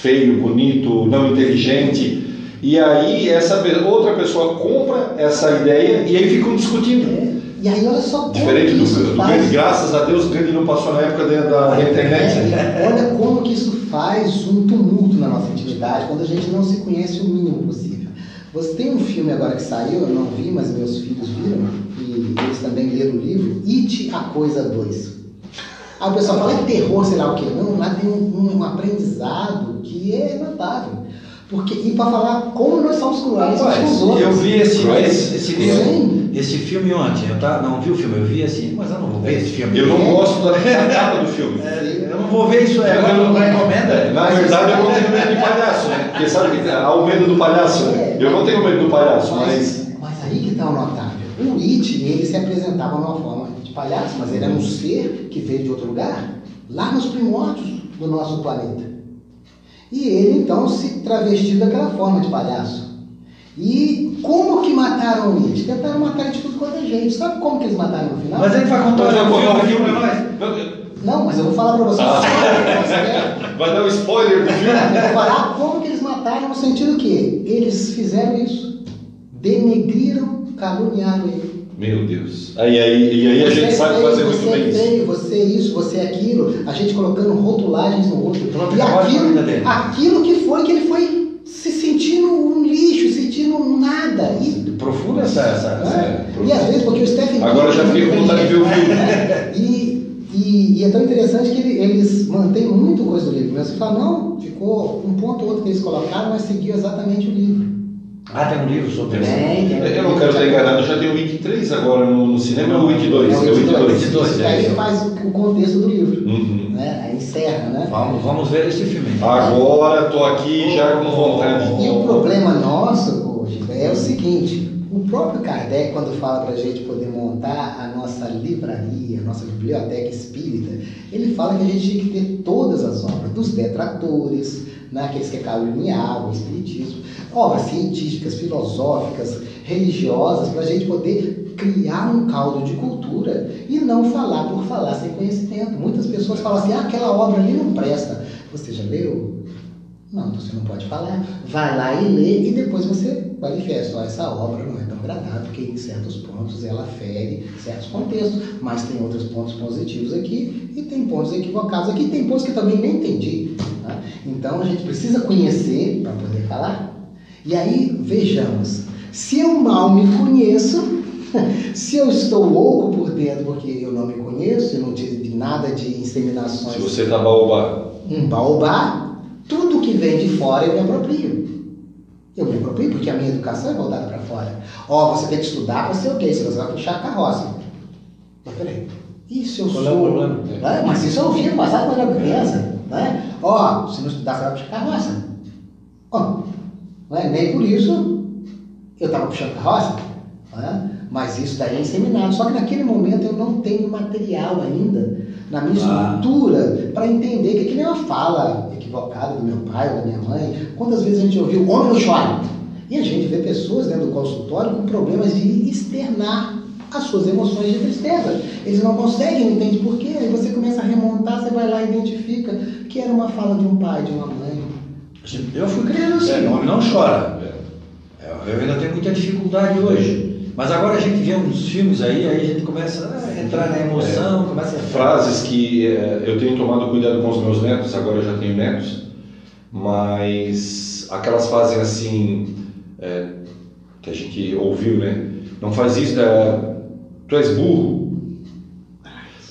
feio, bonito, não inteligente, e aí essa outra pessoa compra essa ideia e aí ficam discutindo. É. E aí olha só como Diferente que do, do faz... Graças a Deus, o Gandhi não passou na época da, da internet. É, olha como que isso faz um tumulto na nossa intimidade quando a gente não se conhece o mínimo possível. Você tem um filme agora que saiu, eu não vi, mas meus filhos viram, e eles também leram o livro, It, a Coisa 2. Aí o pessoal fala, é terror, sei lá o quê. Não, lá tem um, um aprendizado que é notável. Porque, e para falar como nós somos cruéis uns com os Rapaz, eu vi esse, esse, esse Sim. esse filme ontem. Eu tá, não vi o filme, eu vi assim, mas eu não vou ver esse filme. Eu não gosto da, capa do filme. Eu não vou ver isso aí. Agora não recomenda. Na verdade, eu não tenho medo de palhaço, né? Porque sabe que há o medo do palhaço, né? Eu não tenho medo do palhaço, mas. Mas Aí que está o notável. O It, ele se apresentava numa forma de palhaço, mas ele era um ser que veio de outro lugar, lá nos primórdios do nosso planeta. E ele então se travestiu daquela forma de palhaço. E como que mataram o It? Tentaram matar ele de tudo quanto é jeito. Sabe como que eles mataram no final? Mas ele vai contar Mas eu vou um dar um filme filme. pra nós. Não, mas eu vou falar pra vocês. Ah. você? Vai dar um spoiler do filme. Eu vou falar como que eles mataram no sentido que eles fizeram isso. Denegriram, caluniaram ele. Meu Deus. Aí, aí, e aí a Você gente é sabe feio, fazer você muito bem é isso. feio, você é isso, você é aquilo, a gente colocando rotulagens no outro. E aquilo, aquilo que foi que ele foi se sentindo um lixo, sentindo nada. E, Profunda essa. essa, é, e às vezes, porque o Stephen Agora eu já King é fiquei com vontade de ver o filme. E, e, e é tão interessante que ele- eles mantêm muito coisa do livro. Mas você fala, não, ficou um ponto ou outro que eles colocaram, mas seguiu exatamente o livro. Ah, tem um livro sobre isso. Tem, tem. Eu não quero estar enganado, já tem o Wiki 3 agora no, no cinema, ou o Wiki 2? É É o Wiki 2. Wiki dois. E aí faz o contexto do livro. Uhum. Né? Aí encerra, né? Vamos, vamos ver esse filme. Agora tô aqui já com vontade. E o problema nosso, hoje é o seguinte: o próprio Kardec, quando fala para a gente poder montar a nossa livraria, a nossa biblioteca espírita, ele fala que a gente tinha que ter todas as obras, dos detratores, né, aqueles que caíram em água, espiritismo, obras científicas, filosóficas, religiosas, para a gente poder criar um caldo de cultura e não falar por falar sem conhecimento. Muitas pessoas falam assim: ah, aquela obra ali não presta. Você já leu? Não, então você não pode falar. Vai lá e lê e depois você manifesta. Essa obra não é tão agradável, porque em certos pontos ela fere certos contextos, mas tem outros pontos positivos aqui e tem pontos equivocados aqui, tem pontos que também nem entendi. Tá? Então a gente precisa conhecer para poder falar. E aí, vejamos, se eu mal me conheço, [LAUGHS] se eu estou louco por dentro porque eu não me conheço, eu não tive nada de inseminações Se você tá baobá. um baobá, tudo que vem de fora eu me aproprio. Eu me aproprio porque a minha educação é voltada para fora. Ó, você tem que estudar para ser o quê? Se você vai puxar a carroça. Mas peraí, e se eu Qual é o sou... problema? Né? Mas isso eu ouvi no passado quando eu era criança. Né? Ó, se não estudar, você vai puxar carroça. Ó, né? Nem por isso eu estava puxando carroça. Né? Mas isso daí é inseminado. Só que naquele momento eu não tenho material ainda na minha Ah. estrutura para entender que aquilo é uma fala equivocada do meu pai ou da minha mãe. Quantas vezes a gente ouviu homem não chora? E a gente vê pessoas dentro do consultório com problemas de externar as suas emoções de tristeza. Eles não conseguem, não entendem por quê. Aí você começa a remontar, você vai lá e identifica que era uma fala de um pai, de uma mãe. Eu fui criado assim, É. o homem não chora. Eu eu ainda tenho muita dificuldade hoje. Mas agora a gente vê uns filmes aí, aí a gente começa a entrar na emoção, começa a. Frases que eh, eu tenho tomado cuidado com os meus netos, agora eu já tenho netos, mas aquelas frases assim, eh, que a gente ouviu, né? Não faz isso, eh, tu és burro.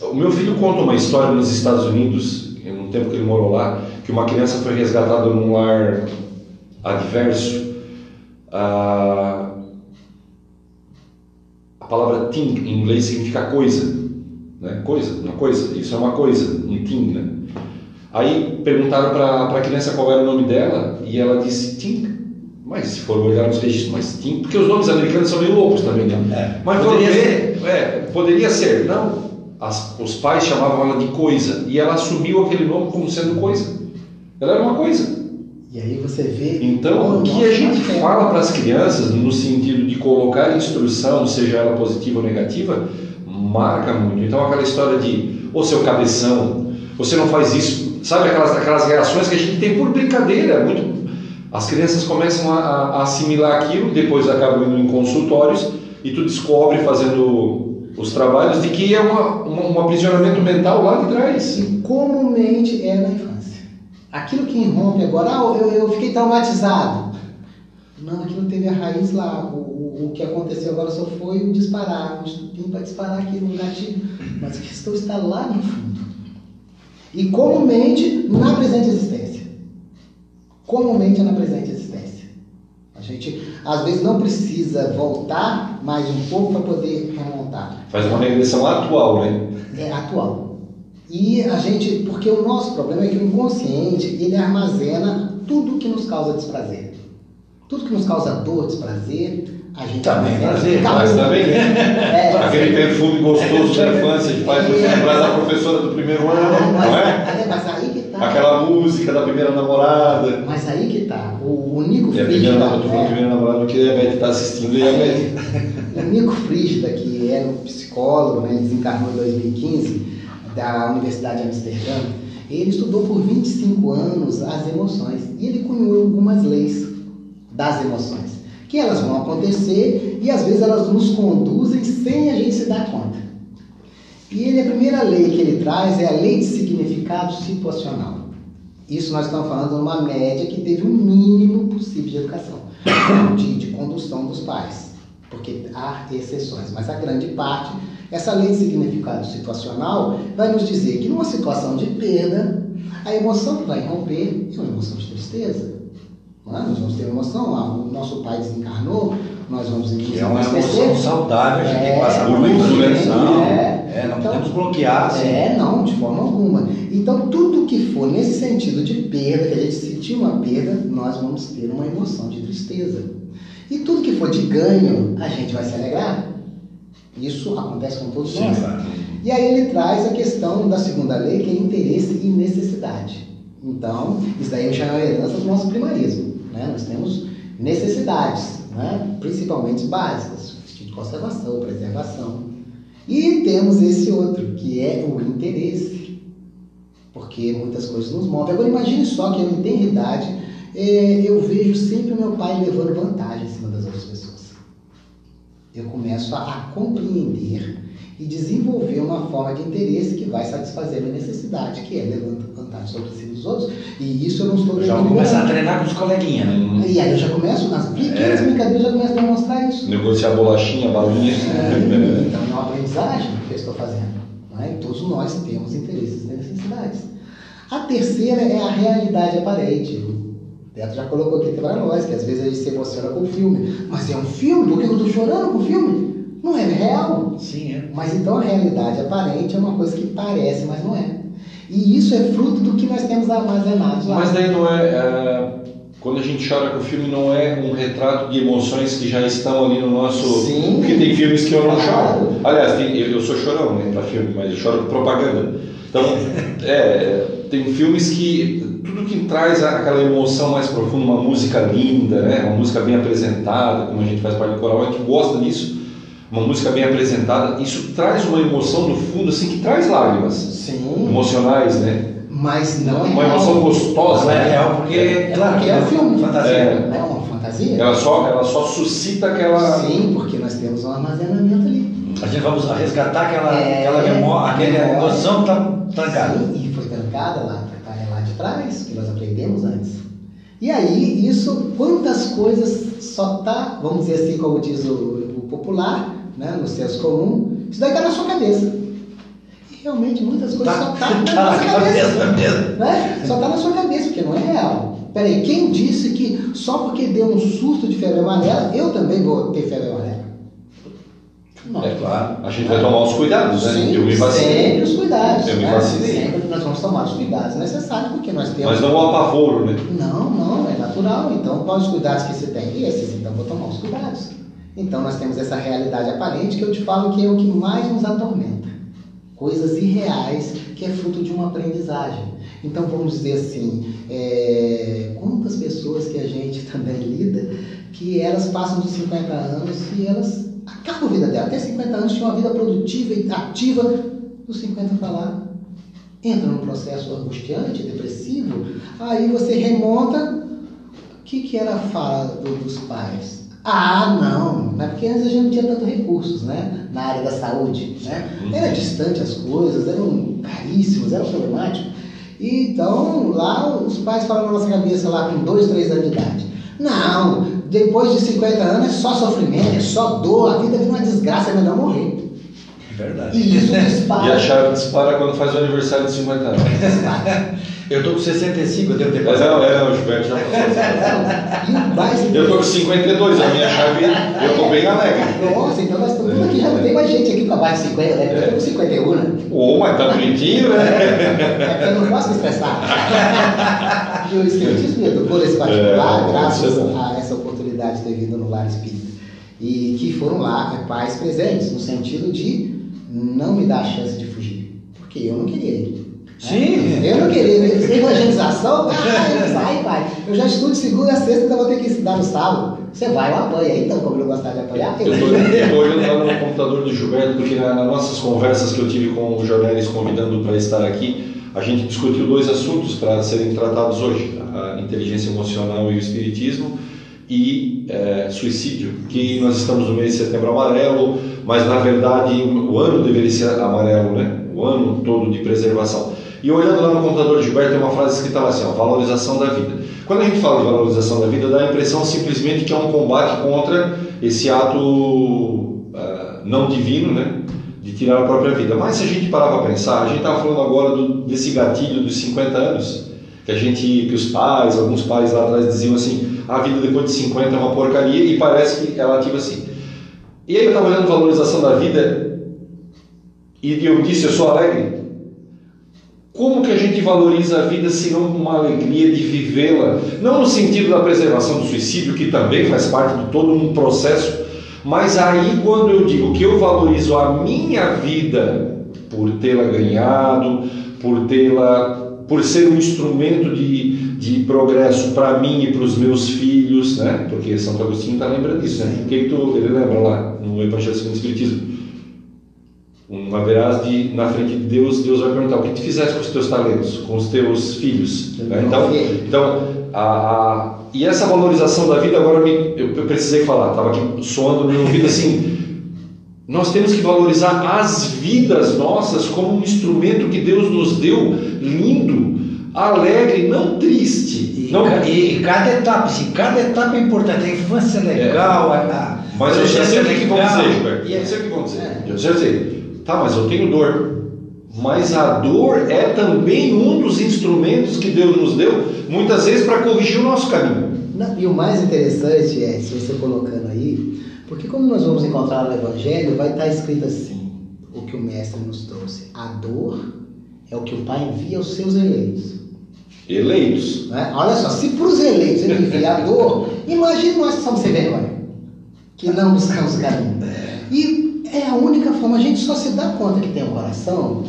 O meu filho conta uma história nos Estados Unidos, no tempo que ele morou lá, que uma criança foi resgatada num lar adverso. Ah, a palavra thing em inglês significa coisa, né? Coisa, uma coisa. Isso é uma coisa, um thing, né? Aí perguntaram para a criança qual era o nome dela e ela disse Tim. Mas se for olhar nos registros, mas Tim, porque os nomes americanos são meio loucos também, né? É, Mas poderia ser. É, poderia ser. Não. As- os pais chamavam ela de coisa e ela assumiu aquele nome como sendo coisa. Ela era uma coisa. E aí você vê. Então, o que a gente fala para as crianças, no sentido de colocar instrução, seja ela positiva ou negativa, marca muito. Então, aquela história de, ô seu cabeção, você não faz isso, sabe aquelas, aquelas reações que a gente tem por brincadeira. Muito, as crianças começam a, a- assimilar aquilo, depois acabam indo em consultórios e tu descobre, fazendo os trabalhos, de que é uma, uma- um aprisionamento mental lá de trás. E comumente é na infância. Aquilo que irrompe agora, ah, eu, eu fiquei traumatizado. Não, aquilo teve a raiz lá. O, o, o que aconteceu agora só foi o disparar, um estupim para disparar aqui no gatilho. Mas a questão está lá no fundo. E comumente na presente existência. Comumente é na presente existência. A gente às vezes não precisa voltar mais um pouco para poder remontar Faz uma regressão atual, né? é atual. E a gente, porque o nosso problema é que o inconsciente, ele armazena tudo que nos causa desprazer. Tudo que nos causa dor, desprazer, a gente Também vai prazer, Mas também, né? É, Aquele perfume gostoso da infância que faz você lembrar da professora do primeiro ano, Ah, não é? é, mas aí que tá. Aquela música da primeira namorada. Mas aí que tá. O, o Nico E a primeira, Frígida. eu tô falando é, primeira namorada porque a Beth está assistindo e a Beth. [LAUGHS] O Nico Frígida, que é um psicólogo, né, desencarnou em 2015, da Universidade de Amsterdã, ele estudou por 25 anos as emoções e ele cunhou algumas leis das emoções, que elas vão acontecer e às vezes elas nos conduzem sem a gente se dar conta. E ele, a primeira lei que ele traz é a lei de significado situacional. Isso nós estamos falando de uma média que teve o mínimo possível de educação, [COUGHS] de, de condução dos pais, porque há exceções, mas a grande parte, essa lei de significado situacional vai nos dizer que numa situação de perda, a emoção que vai romper é uma emoção de tristeza. É? Nós vamos ter uma emoção, ah, o nosso pai desencarnou, nós vamos Que é uma emoção saudável, a gente tem que É, passar por o muita luto, né? É. É, não Então- podemos bloquear. assim. É, não, de forma alguma. Então, tudo que for nesse sentido de perda, que a gente sentir uma perda, nós vamos ter uma emoção de tristeza. E tudo que for de ganho, a gente vai se alegrar. Isso acontece com todos Sim, nós. claro. E aí ele traz a questão da segunda lei, que é interesse e necessidade. Então, isso daí já é uma herança do nosso primarismo. Né? Nós temos necessidades, né? principalmente básicas, de conservação, preservação. E temos esse outro, que é o interesse. Porque muitas coisas nos movem. Agora imagine só que eu em tenra idade, eh, eu vejo sempre meu pai levando vantagem em cima das outras pessoas. Eu começo a, a compreender e desenvolver uma forma de interesse que vai satisfazer a minha necessidade, que é levando vantagem sobre cima dos outros. E isso eu não estou Já vou começar a treinar com os coleguinhas, né? E aí eu já começo, nas pequenas É. brincadeiras, eu já começo a demonstrar isso. Negociar bolachinha, balinha. É, então é uma aprendizagem que eu estou fazendo. é? E todos nós temos interesses e necessidades. A terceira é a realidade aparente. O Teto já colocou aqui para nós, que às vezes a gente se emociona com o filme. Mas é um filme? Por que eu estou chorando com o filme? Não é real. Sim, é. Mas então a realidade aparente é uma coisa que parece, mas não é. E isso é fruto do que nós temos armazenado lá. Mas daí não é, é, Quando a gente chora com o filme, não é um retrato de emoções que já estão ali no nosso. Sim. Porque tem filmes que eu não choro. Aliás, tem- eu, eu sou chorão né, pra filme, mas eu choro com propaganda. Então, é, tem filmes que. Tudo que traz aquela emoção mais profunda, uma música linda, né, uma música bem apresentada, como a gente faz parte do coral, a gente gosta disso. Uma música bem apresentada, isso traz uma emoção no fundo, assim, que traz lágrimas Sim, emocionais, né? mas não é Uma real. emoção gostosa. Não é né? real, porque, É claro, porque é um filme. fantasia. É. Não é uma fantasia? Ela só, ela só suscita aquela. Sim, porque nós temos um armazenamento ali. A gente vamos resgatar aquela, É, aquela memória, aquela memória. emoção que está trancada. Sim, e foi trancada lá, tá lá de trás, que nós aprendemos antes. E aí, isso, quantas coisas só tá, vamos dizer assim, como diz o, o popular, né, no senso comum, isso daí tá na sua cabeça. E realmente muitas coisas só tá, na tá na nossa cabeça. cabeça mesmo. né? Só tá na sua cabeça, porque não é real. Peraí, quem disse que só porque deu um surto de febre amarela, eu também vou ter febre amarela? Não. É claro. A gente vai tomar os cuidados, né? Sim, eu me vacinei. sempre os cuidados. Eu me né? vacinei. Sempre nós vamos tomar os cuidados necessários, porque nós temos. Mas não o apavoro, né? Não, não, é natural. Então, quais os cuidados que se tem? Esses, então vou tomar os cuidados. Então, nós temos essa realidade aparente que eu te falo que é o que mais nos atormenta. Coisas irreais que é fruto de uma aprendizagem. Então, vamos dizer assim, é, quantas pessoas que a gente [LAUGHS] também lida que elas passam dos 50 anos e elas acabam a vida dela. Até 50 anos tinha uma vida produtiva e ativa, dos 50 para lá entra num processo angustiante, depressivo, aí você remonta. O que, que era a fala do- dos pais? Ah, não, né? porque antes a gente não tinha tantos recursos né? na área da saúde. Né? Era distante as coisas, eram caríssimas, era problemático. E, então, lá os pais falam na nossa cabeça, lá com 2, 3 anos de idade. Não, depois de 50 anos é só sofrimento, é só dor, a vida vira uma desgraça, é melhor morrer. Verdade. E isso E a dispara. chave dispara quando faz o aniversário de 50 anos. [LAUGHS] dispara. Eu tô com 65, eu devo ter Mas passado. não, é, o Gilberto já passou. Eu tô com 52, a minha chave, eu tô bem alegre. Nossa, então nós estamos aqui, já não tem mais gente aqui com abaixo de 50, né? Eu tô com 51, né? Ô, mas tá bonitinho, né? É porque eu não posso me estressar. E o Espiritismo me educou nesse particular, É, graças é a essa oportunidade de ter vindo no Lar Espírita. E que foram lá é, pais presentes, no sentido de não me dar a chance de fugir. Porque eu não queria ir. Sim. Eu não queria. Evangelização? [LAUGHS] Ah, sai, pai. Eu já estudo segunda a sexta, então vou ter que estudar no sábado. Você vai, eu apoio. Então, como eu gostar de apoiar, eu Eu estou olhando lá no computador do Gilberto, porque na- nas nossas conversas que eu tive com o Jornelis convidando para estar aqui, a gente discutiu dois assuntos para serem tratados hoje: a inteligência emocional e o espiritismo e eh, suicídio, que nós estamos no mês de setembro amarelo, mas na verdade o ano deveria ser amarelo, né? O ano todo de preservação. E olhando lá no computador do Gilberto, tem uma frase escrita lá assim: ó, valorização da vida. Quando a gente fala de valorização da vida, dá a impressão simplesmente que é um combate contra esse ato ah, não divino, né? De tirar a própria vida. Mas se a gente parar para pensar, a gente estava falando agora do, desse gatilho dos 50 anos, que a gente, que os pais, alguns pais lá atrás diziam assim, a vida depois de 50 é uma porcaria e parece que ela ativa assim. E aí eu estava olhando valorização da vida e eu disse, eu sou alegre. Como que a gente valoriza a vida se não com uma alegria de vivê-la? Não no sentido da preservação do suicídio, que também faz parte de todo um processo, mas aí quando eu digo que eu valorizo a minha vida por tê-la ganhado, por tê-la, por ser um instrumento de, de progresso para mim e para os meus filhos, né? Porque Santo Agostinho está lembrando disso, né? O que, que tu, ele lembra lá no Evangelho segundo Espiritismo? Uma verás de, na frente de Deus, Deus vai perguntar o que tu fizeste com os teus talentos, com os teus filhos. né? Então, então a, a- e essa valorização da vida agora me, eu, eu precisei falar, estava aqui soando no meu ouvido assim. [LAUGHS] Nós temos que valorizar as vidas nossas como um instrumento que Deus nos deu, lindo, alegre, não triste. E, não, ca- e cada etapa, assim, cada etapa é importante. A infância é legal, a, a Mas eu já sei o que, vão dizer, Gilberto. Eu é- sei o que vão dizer. É. Eu já sei. Tá, mas eu tenho dor. Mas a dor é também um dos instrumentos que Deus nos deu, muitas vezes para corrigir o nosso caminho. Não, e o mais interessante é, se você colocando aí, porque como nós vamos encontrar no Evangelho, vai estar escrito assim, o que o Mestre nos trouxe. A dor é o que o Pai envia aos seus eleitos. Eleitos. né? Olha só, se para os eleitos ele envia a dor, imagine nós que somos sem vergonha, que não buscamos caminho. E é a única forma, a gente só se dá conta que tem um coração,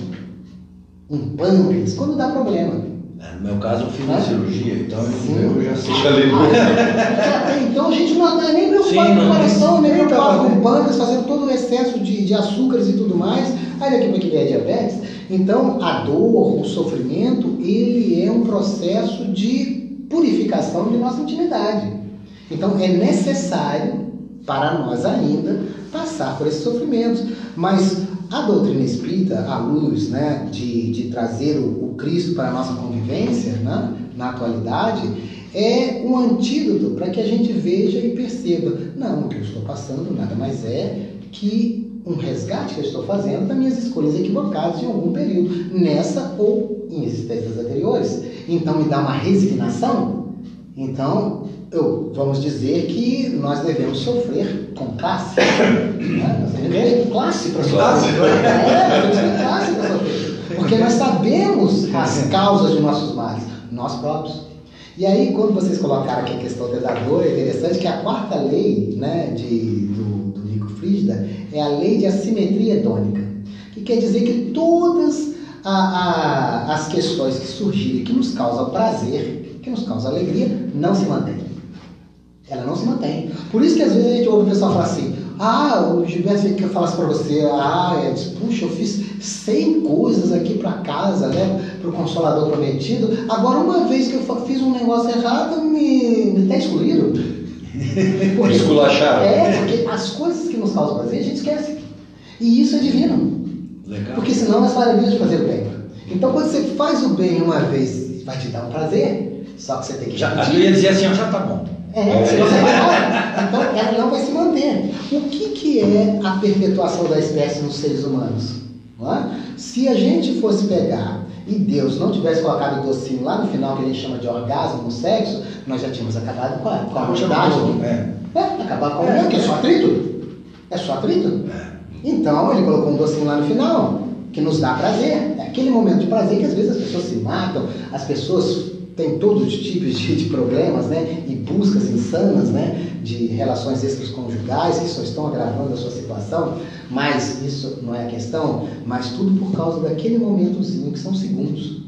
um pâncreas, quando dá problema. É, No meu caso, eu fiz uma cirurgia, então Sim. eu já sei. Já lembrou? Até então a gente não está nem preocupado com o coração, nem nem preocupado com o pâncreas, fazendo todo o excesso de, de açúcares e tudo mais. Aí daqui para que a diabetes. Então a dor, o sofrimento, ele é um processo de purificação de nossa intimidade. Então é necessário para nós ainda passar por esses sofrimentos. Mas a doutrina espírita, à luz né, de, de trazer o, o Cristo para a nossa convivência né, na atualidade, é um antídoto para que a gente veja e perceba: não, o que eu estou passando nada mais é que um resgate que eu estou fazendo das minhas escolhas equivocadas em algum período, nessa ou em existências anteriores. Então me dá uma resignação. Então, eu, vamos dizer que nós devemos sofrer com classe. Né? Nós devemos ter classe para sofrer. É, nós temos classe para sofrer. Porque nós sabemos as causas de nossos males, nós próprios. E aí, quando vocês colocaram aqui a questão da dor, é interessante que a quarta lei né, de, do, do Nico Frígida é a lei de assimetria hedônica, que quer dizer que todas a- a- as questões que surgirem que nos causam prazer, que nos causam alegria, não se mantêm. Ela não se mantém. Por isso que às vezes a gente ouve o pessoal falar assim, ah, o Gilberto eu falasse para você, ah, é, diz, puxa, eu fiz 100 coisas aqui para casa, né, para o Consolador Prometido, agora uma vez que eu fiz um negócio errado, me, me tá excluído. Me esculacharam. É, porque as coisas que nos causam prazer a gente esquece. E isso é divino. Legal. Porque senão nós faremos de fazer o bem. Então quando você faz o bem uma vez, vai te dar um prazer, só que você tem que Já, repetir. ia dizer assim, ó, já tá bom. É, se você vai então ela não vai se manter. O que, que é a perpetuação da espécie nos seres humanos? É? Se a gente fosse pegar e Deus não tivesse colocado o docinho lá no final, que a gente chama de orgasmo no sexo, nós já tínhamos acabado com a, com a humanidade. É. É, acabar com a humanidade, que é só atrito. É só atrito. Então ele colocou um docinho lá no final, que nos dá prazer. É aquele momento de prazer que às vezes as pessoas se matam, as pessoas tem todos os tipos de, de, problemas, né? E buscas insanas, né? De relações extraconjugais que só estão agravando a sua situação, mas isso não é a questão, mas tudo por causa daquele momentozinho que são segundos.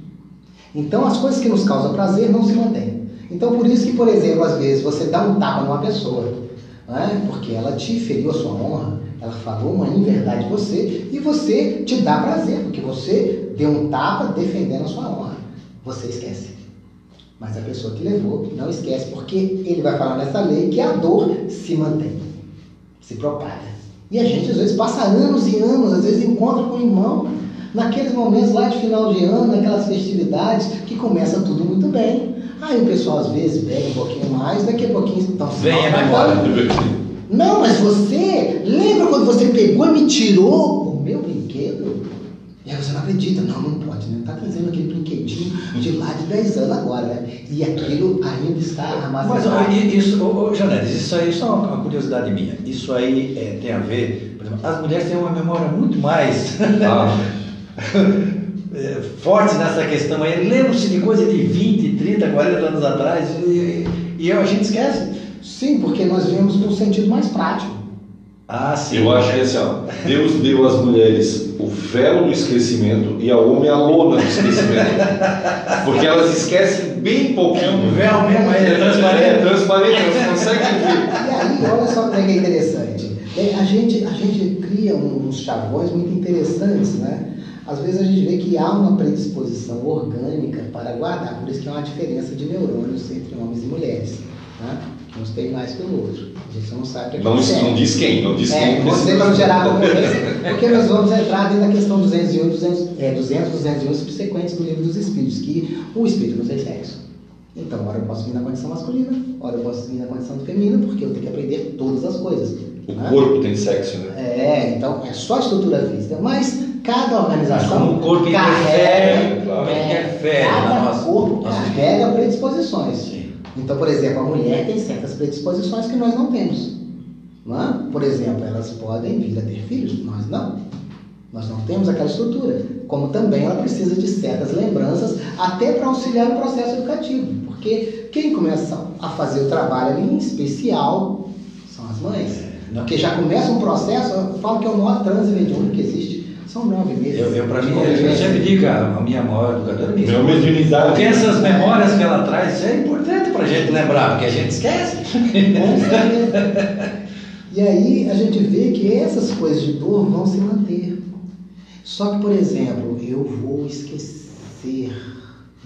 Então as coisas que nos causam prazer não se mantêm. Então por isso que, por exemplo, às vezes você dá um tapa numa pessoa, né? porque ela te feriu a sua honra, ela falou uma inverdade de você e você te dá prazer, porque você deu um tapa defendendo a sua honra. Você esquece. Mas a pessoa que levou não esquece, porque ele vai falar nessa lei que a dor se mantém, se propaga. E a gente às vezes passa anos e anos, às vezes encontra com o irmão, naqueles momentos lá de final de ano, naquelas festividades, que começa tudo muito bem. Aí o pessoal às vezes bebe um pouquinho mais, daqui a pouquinho estão se Vem a memória. Não, mas você lembra quando você pegou e me tirou o meu brinquedo? E aí você não acredita, não, não pode, né? Tá trazendo aquele brinquedinho de lá de 10 anos agora, né? E aquilo ainda está armazenado. Mas isso, ô, Janelis, isso aí só uma curiosidade minha. Isso aí é, tem a ver, por exemplo, as mulheres têm uma memória muito mais ah. [LAUGHS] É, forte nessa questão aí. Lembram-se de coisa de 20, 30, 40 anos atrás e, e a gente esquece. Sim, porque nós vemos no sentido mais prático. Ah, sim. Eu acho que é assim, ó, Deus deu às mulheres o véu do esquecimento e ao homem a lona do esquecimento. Porque elas esquecem bem pouquinho. É um véu mesmo, é transparente. É transparente, elas conseguem ver. E aí, olha só como é que é interessante. É, a gente, a gente cria uns chavões muito interessantes, né? Às vezes a gente vê que há uma predisposição orgânica para guardar, por isso que há uma diferença de neurônios entre homens e mulheres. Né? Uns tem mais que o outro. A gente não sabe o que não, não diz quem, não diz é, quem. Não dizer para não gerar concorrência, porque nós vamos entrar dentro da questão 201, 200, é, 200, 201 subsequentes do livro dos Espíritos, que o Espírito não tem sexo. Então, ora eu posso vir na condição masculina, ora eu posso vir na condição feminina, porque eu tenho que aprender todas as coisas. O né? corpo tem sexo, né? É, então é só a estrutura física. Mas cada organização. Mas como o corpo carrega, interfere, é, cada nossa, corpo nossa carrega predisposições. Sim. Então, por exemplo, a mulher tem certas predisposições que nós não temos. Não é? Por exemplo, elas podem vir a ter filhos, nós não. Nós não temos aquela estrutura. Como também ela precisa de certas lembranças, até para auxiliar no processo educativo. Porque quem começa a fazer o trabalho ali, em especial, são as mães. É, Porque já começa um processo, eu falo que é o maior transe mediúnico que existe são nove meses. Eu, eu para mim, eu sempre digo, a minha maior educadora é minha. Meu mediunidade. Porque essas memórias que ela traz, isso é importante para a gente lembrar, porque a gente esquece. [LAUGHS] E aí a gente vê que essas coisas de dor vão se manter. Só que, por exemplo, eu vou esquecer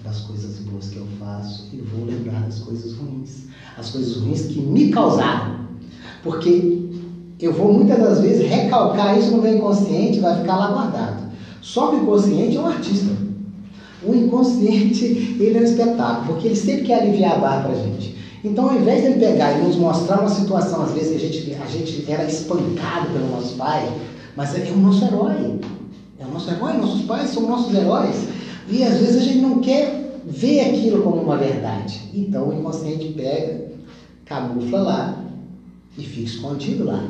das coisas boas que eu faço e vou lembrar das coisas ruins. As coisas ruins que me causaram. Porque eu vou muitas das vezes recalcar isso no meu inconsciente, vai ficar lá guardado. Só que o inconsciente é um artista. O inconsciente, [LAUGHS] ele é um espetáculo, porque ele sempre quer aliviar a barra para a gente. Então, ao invés de ele pegar e nos mostrar uma situação, às vezes, a gente, a gente era espancado pelo nosso pai, mas é o nosso herói. É o nosso herói, nossos pais são nossos heróis. E às vezes a gente não quer ver aquilo como uma verdade. Então o inconsciente pega, camufla lá e fica escondido lá.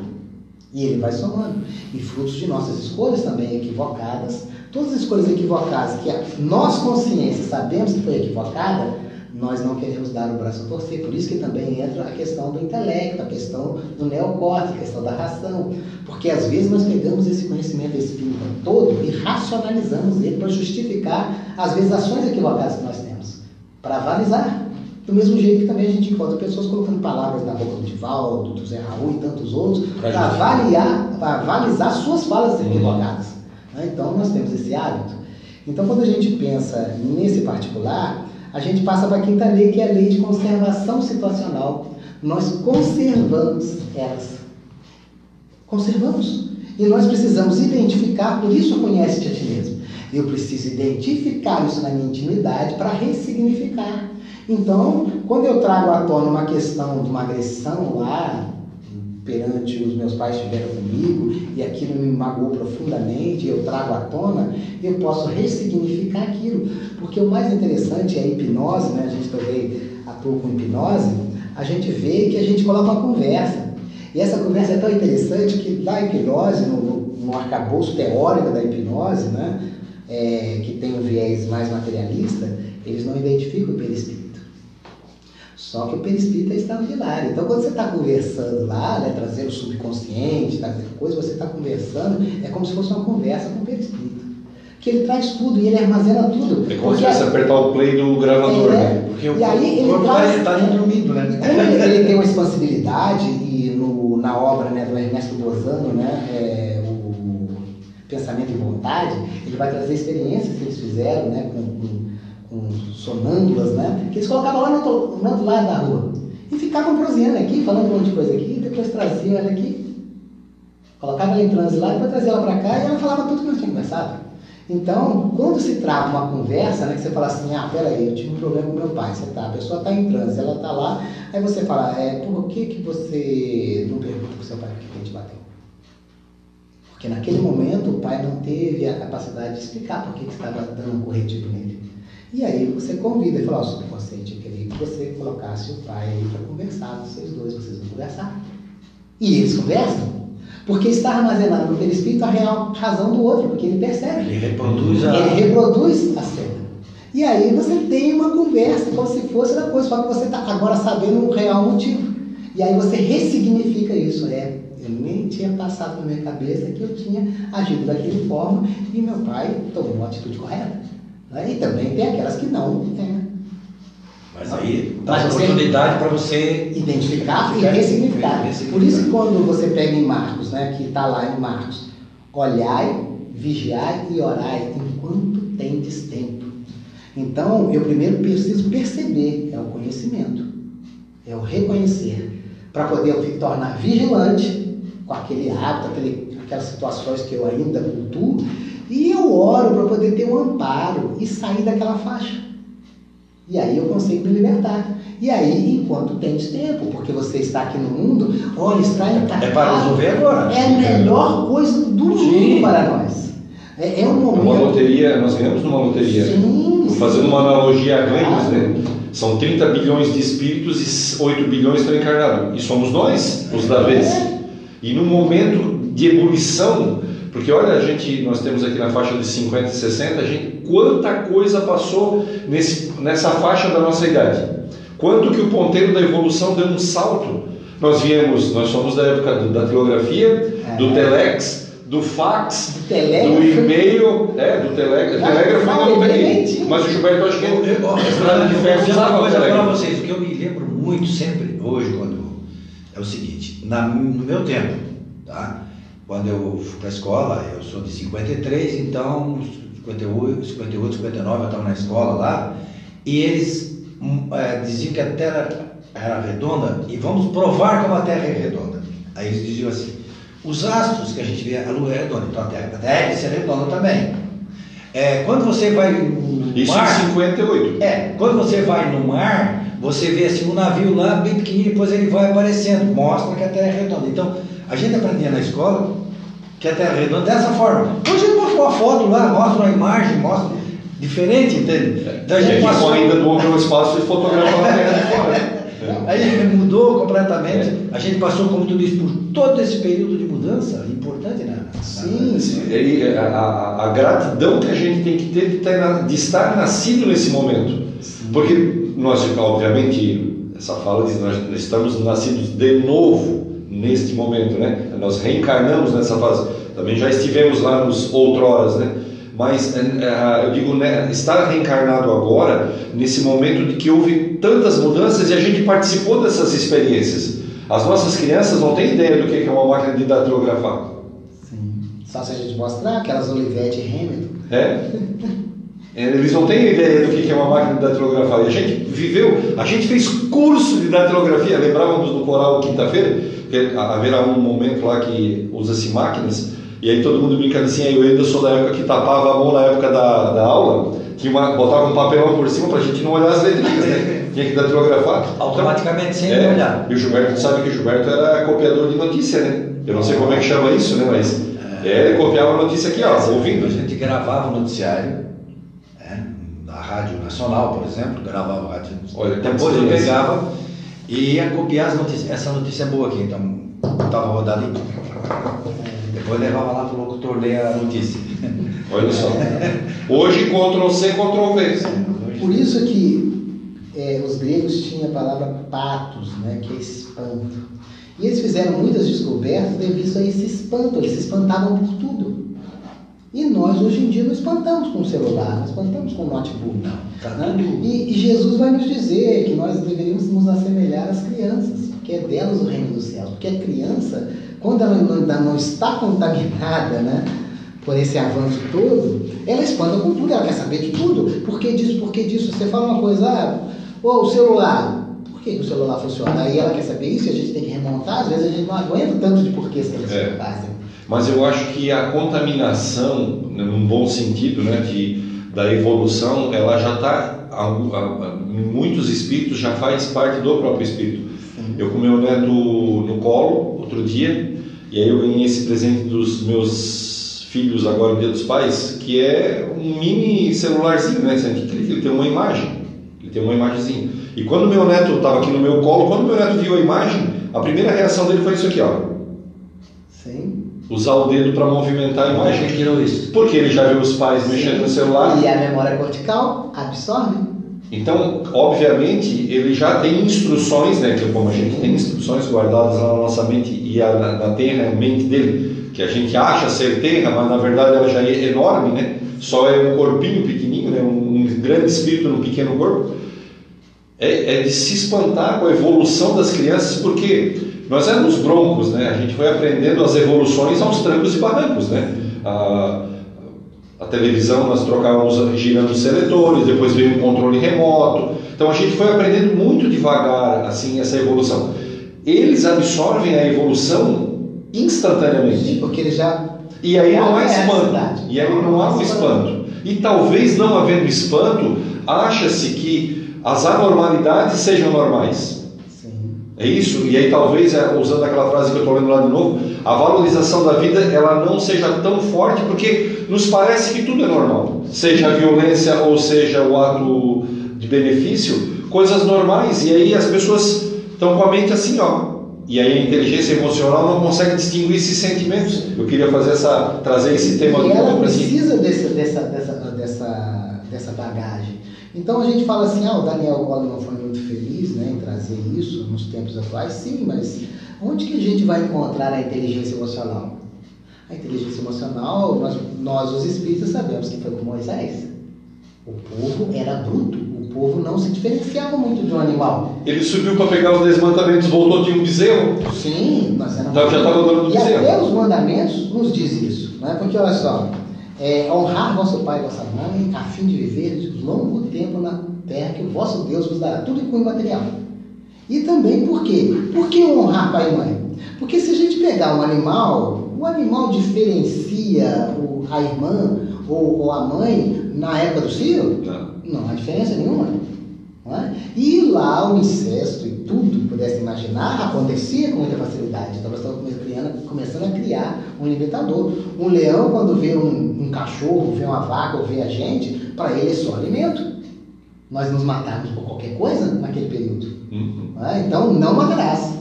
E ele vai somando. E frutos de nossas escolhas também equivocadas, todas as escolhas equivocadas que nós, consciência, sabemos que foi equivocada, nós não queremos dar o braço a torcer. Por isso que também entra a questão do intelecto, a questão do neocórtex, a questão da ração. Porque às vezes nós pegamos esse conhecimento espírita todo e racionalizamos ele para justificar, às vezes, ações equivocadas que nós temos. Para avalizar. Do mesmo jeito que também a gente encontra pessoas colocando palavras na boca do Divaldo, do Zé Raul e tantos outros, para avaliar, para avalizar suas falas uhum. equivocadas. Né? Então nós temos esse hábito. Então quando a gente pensa nesse particular, a gente passa para a quinta lei, que é a lei de conservação situacional. Nós conservamos elas. Conservamos. E nós precisamos identificar, por isso conhece-te a ti mesmo. Eu preciso identificar isso na minha intimidade para ressignificar. Então, quando eu trago à tona uma questão de uma agressão lá, perante os meus pais tiveram comigo, e aquilo me magoou profundamente, eu trago à tona, eu posso ressignificar aquilo. Porque o mais interessante é a hipnose, né? a gente também atua com hipnose, a gente vê que a gente coloca uma conversa. E essa conversa é tão interessante que na hipnose, no, no arcabouço teórico da hipnose, né? É, que tem um viés mais materialista, eles não identificam o perispírito. Só que o perispírito é extraordinário. Então, quando você está conversando lá, né, trazendo o subconsciente, trazendo coisa, você está conversando, é como se fosse uma conversa com o perispírito. Que ele traz tudo e ele armazena tudo. É como se fosse apertar o play do gravador, É, né? Porque o, aí corpo está ali dormindo, né? como ele, ele tem uma expansibilidade, e no, na obra né, do Ernesto Bozano, né, é, o Pensamento e Vontade, ele vai trazer experiências que eles fizeram né, com sonâmbulas, né, que eles colocavam lá no outro, no outro lado da rua. E ficavam proseando aqui, falando um monte de coisa aqui, depois traziam ela aqui, colocava ela em transe lá, depois trazia ela para cá e ela falava tudo que nós tínhamos conversado. Então, quando se trava uma conversa, né, que você fala assim, ah, peraí, eu tive um problema com meu pai, você tá, a pessoa está em transe, ela está lá, aí você fala, é, por que, que você não pergunta para o seu pai por que que ele te bateu? Porque naquele momento o pai não teve a capacidade de explicar por que, que estava dando um corretivo nele. E aí você convida e fala, ó, subconsciente, eu queria que você colocasse o pai aí para conversar, vocês dois, vocês vão conversar. E eles conversam. Porque está armazenado no perispírito a real razão do outro, porque ele percebe. Ele reproduz a. Ele reproduz a cena. E aí você tem uma conversa como se fosse outra coisa, só que você está agora sabendo o real motivo. E aí você ressignifica isso. É, eu nem tinha passado na minha cabeça que eu tinha agido daquela forma e meu pai tomou uma atitude correta. Né? E também tem aquelas que não. né? Mas aí dá Mas oportunidade para você. identificar e Ficar- ressignificar. ressignificar. Por isso que quando você pega em Marcos, né, que está lá em Marcos, olhai, vigiai e orai enquanto tendes tempo. Então, eu primeiro preciso perceber, é o conhecimento, é o reconhecer, para poder eu me tornar vigilante com aquele hábito, aquele, aquelas situações que eu ainda cultuo, e eu oro para poder ter um amparo e sair daquela faixa. E aí eu consigo me libertar. E aí, enquanto tens tempo, porque você está aqui no mundo, olha, está É para resolver agora. É a melhor coisa do Sim. mundo para nós. É, é um momento. loteria, nós ganhamos numa loteria. Sim. Fazendo uma analogia a ganhos, Claro. né? São 30 bilhões de espíritos e 8 bilhões estão encarnados. E somos nós, os da vez. E no momento de ebulição, porque olha, a gente, nós temos aqui na faixa de 50 e 60, a gente, quanta coisa passou nesse, nessa faixa da nossa idade. Quanto que o ponteiro da evolução deu um salto. Nós viemos, nós somos da época do- da telegrafia, do É. telex, do fax, Do do e-mail, é, do telégrafo. Não, Telégrafo não, não ele peguei. Mas o Gilberto acho que eu, Estrada de eu vou ferro dizer usava uma coisa para telegrafo. vocês, o que eu me lembro muito sempre, hoje, quando é o seguinte, na, no meu tempo, tá? Quando eu fui para a escola, eu sou de 53, então 58, 58 59 eu estava na escola lá, e eles hum, eh, diziam que a Terra era redonda e vamos provar como a Terra é redonda. Aí eles diziam assim, os astros que a gente vê, a Lua é redonda, então a Terra deve ser redonda também. É, quando você vai no Isso mar, em 58. é, quando você vai no mar, você vê assim um navio lá bem pequenininho, depois ele vai aparecendo, mostra que a Terra é redonda. Então, a gente aprendia na escola que a Terra é redonda dessa forma. Hoje ele mostra uma foto lá, mostra uma imagem, mostra diferente, entende? Então a E a gente gente passou, ainda doou pelo espaço e fotografa a terra de fora. [LAUGHS] aí mudou completamente. É. A gente passou, como tu disse, por todo esse período de mudança, importante, né? Sim, sim. E a, a- gratidão que a gente tem que ter de, ter de estar nascido nesse momento. Porque nós, obviamente, essa fala diz nós estamos nascidos de novo neste momento, né? Nós reencarnamos nessa fase. Também já estivemos lá nos outroras, né? Mas eh, eh, eu digo, né, estar reencarnado agora, nesse momento de que houve tantas mudanças e a gente participou dessas experiências. As nossas crianças não têm ideia do que é uma máquina de datilografar. Sim. Só se a gente mostrar aquelas Olivetti Hamilton. É? É, Eles não têm ideia do que é uma máquina de datilografar. E a gente viveu, a gente fez curso de datilografia. Lembrávamos do coral quinta-feira, que haverá um momento lá que usa-se máquinas, e aí todo mundo brincando assim. Aí eu ainda sou da época que tapava a mão na época da, da aula, tinha uma, botava um papelão por cima para a gente não olhar as letrinhas, né? [LAUGHS] Tinha que datilografar. Automaticamente, sem É, olhar. E o Gilberto sabe que o Gilberto era copiador de notícia, né? Eu não sei como é que chama isso, né? Mas é, ele copiava a notícia aqui, ó, ouvindo. A gente gravava o noticiário, né, da Rádio Nacional, por exemplo, gravava a Rádio Olha, Depois eu pegava e ia copiar as notícias. Essa notícia é boa aqui, então estava rodada aí. Depois levava lá para o locutor ler a notícia. Olha só. Hoje, Ctrl C, Ctrl V. Por isso que é, os gregos tinham a palavra patos, né, que é espanto. E eles fizeram muitas descobertas devido a esse espanto, eles se espantavam por tudo. E nós hoje em dia não espantamos com o celular, nós espantamos com o notebook. Não, tá né? e, e, Jesus vai nos dizer que nós deveríamos nos assemelhar às crianças, porque é delas o reino dos céus. Porque a criança, quando ela ainda não está contaminada né, por esse avanço todo, ela espanta com tudo, ela quer saber de tudo. Por que disso, por que disso? Você fala uma coisa, ah, oh, o celular, por que o celular funciona? Aí ela quer saber isso e a gente tem que remontar, às vezes a gente não aguenta tanto de porquês que eles é. fazem. Mas eu acho que a contaminação, né, num bom sentido, né, de, da evolução, ela já está, muitos espíritos, já faz parte do próprio espírito. Sim. Eu com meu neto no colo, outro dia, e aí eu ganhei esse presente dos meus filhos agora no Dia dos Pais, que é um mini celularzinho, né? Ele tem uma imagem, ele tem uma imagenzinha. E quando meu neto estava aqui no meu colo, quando meu neto viu a imagem, a primeira reação dele foi isso aqui, ó. Sim. Usar o dedo para movimentar a imagem. Isso? Porque ele já viu os pais Sim. mexendo no celular. E a memória cortical absorve. Então, obviamente, ele já tem instruções, né? Que como a gente tem instruções guardadas na nossa mente e a, na, na terra, a mente dele, que a gente acha ser terra, mas na verdade ela já é enorme, né? Só é um corpinho pequenininho, né? Um, um grande espírito no pequeno corpo é, é de se espantar com a evolução das crianças, porque nós éramos broncos, né? A gente foi aprendendo as evoluções aos trancos e barrancos, né? A, a televisão nós trocávamos girando os seletores, depois veio um controle remoto. Então a gente foi aprendendo muito devagar assim essa evolução. Eles absorvem a evolução instantaneamente. Sim, porque eles já e aí não há espanto. E aí não há um espanto. E talvez não havendo espanto, acha-se que as anormalidades sejam normais. É isso? E aí talvez, é, usando aquela frase que eu estou lendo lá de novo, a valorização da vida ela não seja tão forte porque nos parece que tudo é normal. Seja a violência ou seja o ato de benefício, coisas normais. E aí as pessoas estão com a mente assim, ó. E aí a inteligência emocional não consegue distinguir esses sentimentos. Eu queria fazer essa, trazer esse tema. E ela precisa desse, dessa, dessa, dessa, dessa bagagem. Então a gente fala assim, ah, o Daniel Goleman foi muito feliz né, em trazer isso nos tempos atuais. Sim, mas onde que a gente vai encontrar a inteligência emocional? A inteligência emocional, nós, nós os espíritas sabemos que foi com Moisés. O povo era bruto, o povo não se diferenciava muito de um animal. Ele subiu para pegar os desmantamentos, voltou de um bezerro? Sim, nós éramos. Então já estava dando do bezerro. E até os mandamentos nos diz isso, né? porque olha só, é, honrar vosso pai e vossa mãe, a fim de viver longo tempo na terra que o vosso Deus vos dará, tudo com imaterial. E também por quê? Por que honrar pai e mãe? Porque se a gente pegar um animal, o animal diferencia a irmã ou, ou, a mãe na época do cio? Não. Não há diferença nenhuma. É? E lá o incesto e tudo que pudesse imaginar acontecia com muita facilidade. Então nós estamos criando, começando a criar um limitador. Um leão, quando vê um, um cachorro, vê uma vaca ou vê a gente, para ele é só alimento. Nós nos matarmos por qualquer coisa naquele período. Uhum. É? Então não matarás.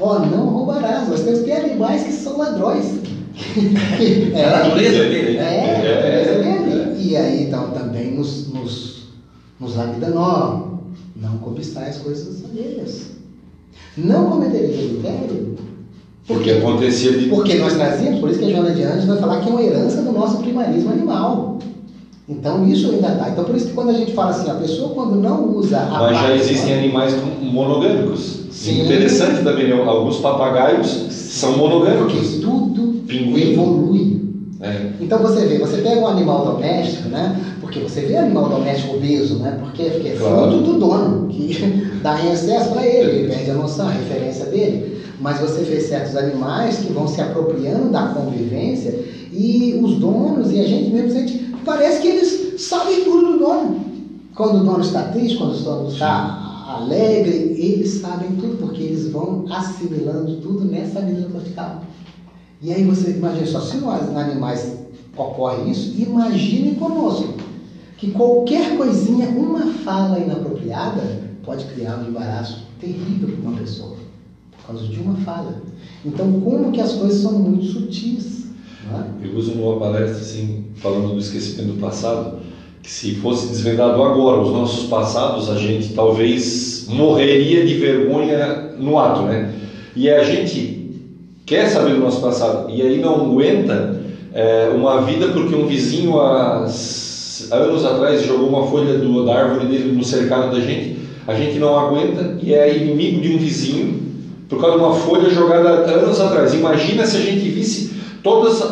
Ó, oh, não roubarás. Nós temos que ter animais que são ladrões. [LAUGHS] é, a natureza dele, né? É, a natureza dele. E aí então também nos, nos nos lapida não, não cobiçar as coisas alheias. Não cometeria adultério. Porque, porque acontecia de... Porque nós trazíamos, por isso que a Joana de Anjos vai falar que é uma herança do nosso primarismo animal. Então isso ainda está. Então por isso que quando a gente fala assim, a pessoa quando não usa a Mas já existem animais monogâmicos. Sim. Interessante também, né? alguns papagaios são monogâmicos. Porque tudo Pinguim. evolui. É. Então você vê, você pega um animal doméstico, né? Porque você vê animal doméstico obeso, né? Porque, porque é claro. fruto do dono, que [LAUGHS] dá em excesso para ele, ele perde a noção, a referência dele. Mas você vê certos animais que vão se apropriando da convivência e os donos e a gente mesmo sente, parece que eles sabem tudo do dono. Quando o dono está triste, quando o dono está alegre, eles sabem tudo, porque eles vão assimilando tudo nessa vida cortical. E aí você imagina só, se nos animais ocorre isso, imagine conosco que qualquer coisinha, uma fala inapropriada, pode criar um embaraço terrível para uma pessoa, por causa de uma fala. Então, como que as coisas são muito sutis? É? Eu uso numa palestra, assim, falando do esquecimento do passado, que se fosse desvendado agora os nossos passados, a gente talvez morreria de vergonha no ato, né? E a gente quer saber do nosso passado e aí não aguenta é, uma vida porque um vizinho há anos atrás jogou uma folha do, da árvore dele no cercado da gente, a gente não aguenta e é inimigo de um vizinho por causa de uma folha jogada anos atrás. Imagina se a gente visse todos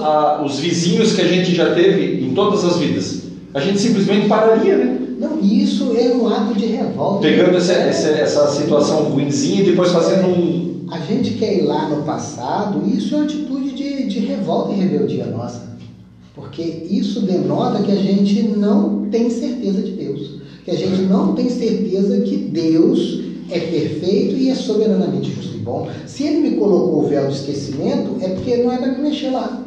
os vizinhos que a gente já teve em todas as vidas. A gente simplesmente pararia, né? Não, isso é um ato de revolta. Pegando essa, essa, essa situação ruimzinha e depois fazendo um. A gente quer ir lá no passado, isso é uma atitude de, de revolta e rebeldia nossa. Porque isso denota que a gente não tem certeza de Deus. Que a gente não tem certeza que Deus é perfeito e é soberanamente justo e bom. Se ele me colocou o véu de esquecimento, é porque não é para me mexer lá.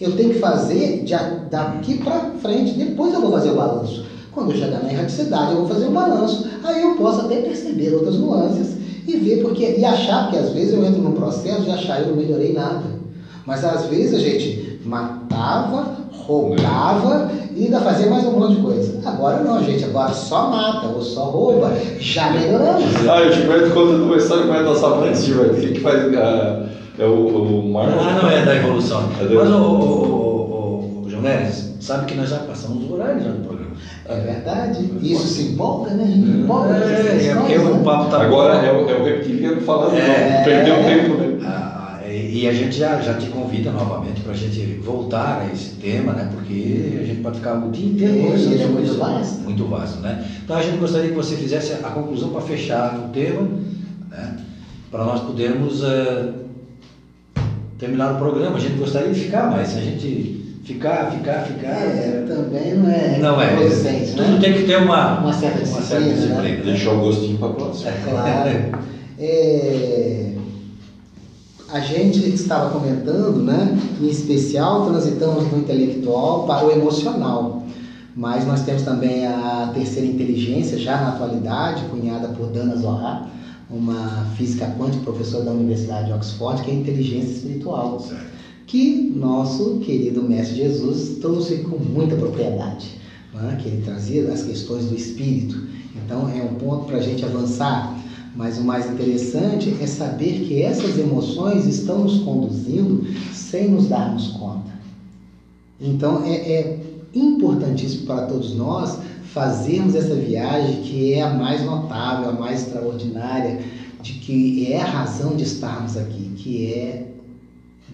Eu tenho que fazer de, daqui para frente, depois eu vou fazer o balanço. Quando eu chegar na erraticidade, eu vou fazer o balanço. Aí eu posso até perceber outras nuances e ver porque e achar que às vezes eu entro num processo de achar eu não melhorei nada. Mas às vezes a gente matava, roubava e ainda fazia mais um monte de coisa. Agora não, gente, agora só mata ou só rouba. Já melhoramos. Ah, o Gilberto conta uma história com a nossa mãe, Gilberto. O que, que faz. Uh, é o, o Marlon? Ah, não, é da evolução. É Mas o, o, o, o João Neres, sabe que nós já passamos o horário já no programa. É verdade. Isso se empolga, né? A gente empolga. É, é porque o papo tá Agora é o, é o reptiliano falando, é, perdeu o tempo, né? Ah, e a gente já, já te convida novamente para a gente voltar a esse tema, né? Porque a gente pode ficar o dia inteiro conversando é, é muito vasto. Muito vasto, né? Então a gente gostaria que você fizesse a conclusão para fechar o tema, né? Para nós podermos uh, terminar o programa. A gente gostaria de ficar, mas a gente ficar, ficar, ficar. É, também não é. Não é. Tudo né? tem que ter uma, uma certa disciplina. Uma certa disciplina né? Deixar o gostinho para a próxima. É, claro. é, a gente estava comentando, né? Em especial, transitamos do intelectual para o emocional. Mas nós temos também a terceira inteligência, já na atualidade, cunhada por Dana Zohar, uma física quântica, professora da Universidade de Oxford, que é a inteligência espiritual, que nosso querido Mestre Jesus trouxe com muita propriedade, né? que ele trazia as questões do espírito. Então é um ponto para a gente avançar. Mas o mais interessante é saber que essas emoções estão nos conduzindo sem nos darmos conta. Então é, é importantíssimo para todos nós fazermos essa viagem que é a mais notável, a mais extraordinária, de que é a razão de estarmos aqui, que é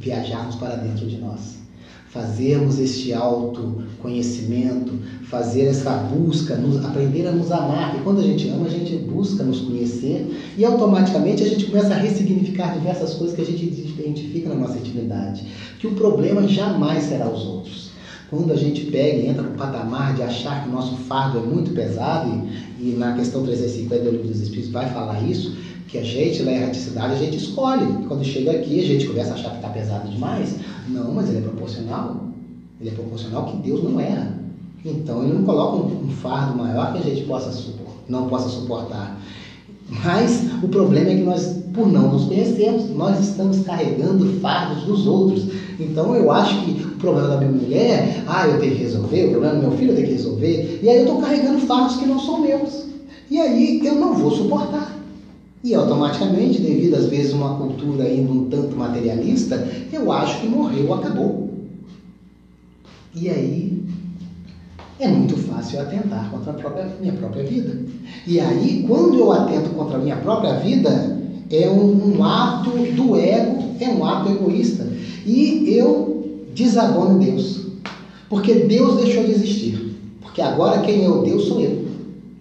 viajarmos para dentro de nós. Fazermos este autoconhecimento, fazer essa busca, nos, aprender a nos amar. Porque quando a gente ama, a gente busca nos conhecer e automaticamente a gente começa a ressignificar diversas coisas que a gente identifica na nossa intimidade. Que o problema jamais será os outros quando a gente pega e entra no patamar de achar que o nosso fardo é muito pesado, e, e na questão 350 do Livro dos Espíritos vai falar isso, que a gente, na erraticidade, a gente escolhe. Quando chega aqui, a gente começa a achar que está pesado demais. Não, mas ele é proporcional. Ele é proporcional que Deus não erra. Então, ele não coloca um, um fardo maior que a gente possa não possa suportar. Mas o problema é que nós, por não nos conhecermos, nós estamos carregando fardos dos outros. Então eu acho que o problema da minha mulher, ah, eu tenho que resolver, o problema do meu filho eu tenho que resolver, e aí eu estou carregando fardos que não são meus. E aí eu não vou suportar. E automaticamente, devido às vezes a uma cultura ainda um tanto materialista, eu acho que morreu, acabou. E aí é muito fácil eu atentar contra a própria, minha própria vida. E aí, quando eu atento contra a minha própria vida, é um, um ato do ego, é um ato egoísta. E eu desabono Deus. Porque Deus deixou de existir. Porque agora quem é o Deus sou eu.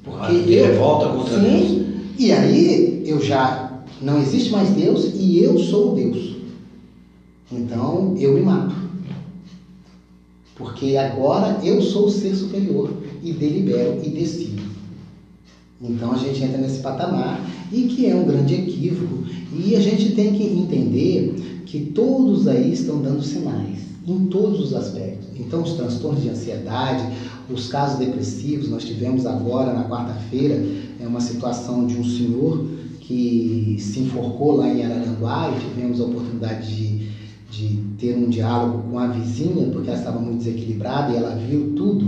Porque ah, eu revolta contra sim, Deus. E aí eu já não existe mais Deus e eu sou Deus. Então eu me mato. Porque agora eu sou o ser superior e delibero e decido. Então a gente entra nesse patamar e que é um grande equívoco. E a gente tem que entender que todos aí estão dando sinais, em todos os aspectos. Então, os transtornos de ansiedade, os casos depressivos, nós tivemos agora na quarta-feira é uma situação de um senhor que se enforcou lá em Araranguá e tivemos a oportunidade de, de ter um diálogo com a vizinha, porque ela estava muito desequilibrada e ela viu tudo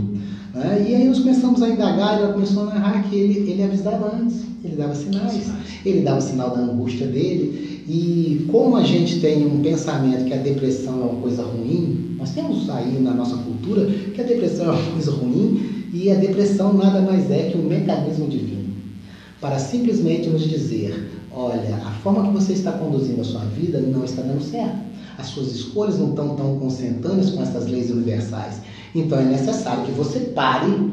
Né? E aí nós começamos a indagar, ela começou a narrar que ele, ele avisava antes, ele dava sinais, ele dava sinal da angústia dele. E como a gente tem um pensamento que a depressão é uma coisa ruim, nós temos aí na nossa cultura que a depressão é uma coisa ruim e a depressão nada mais é que um mecanismo divino para simplesmente nos dizer: olha, a forma que você está conduzindo a sua vida não está dando certo. As suas escolhas não estão tão consentâneas com essas leis universais. Então é necessário que você pare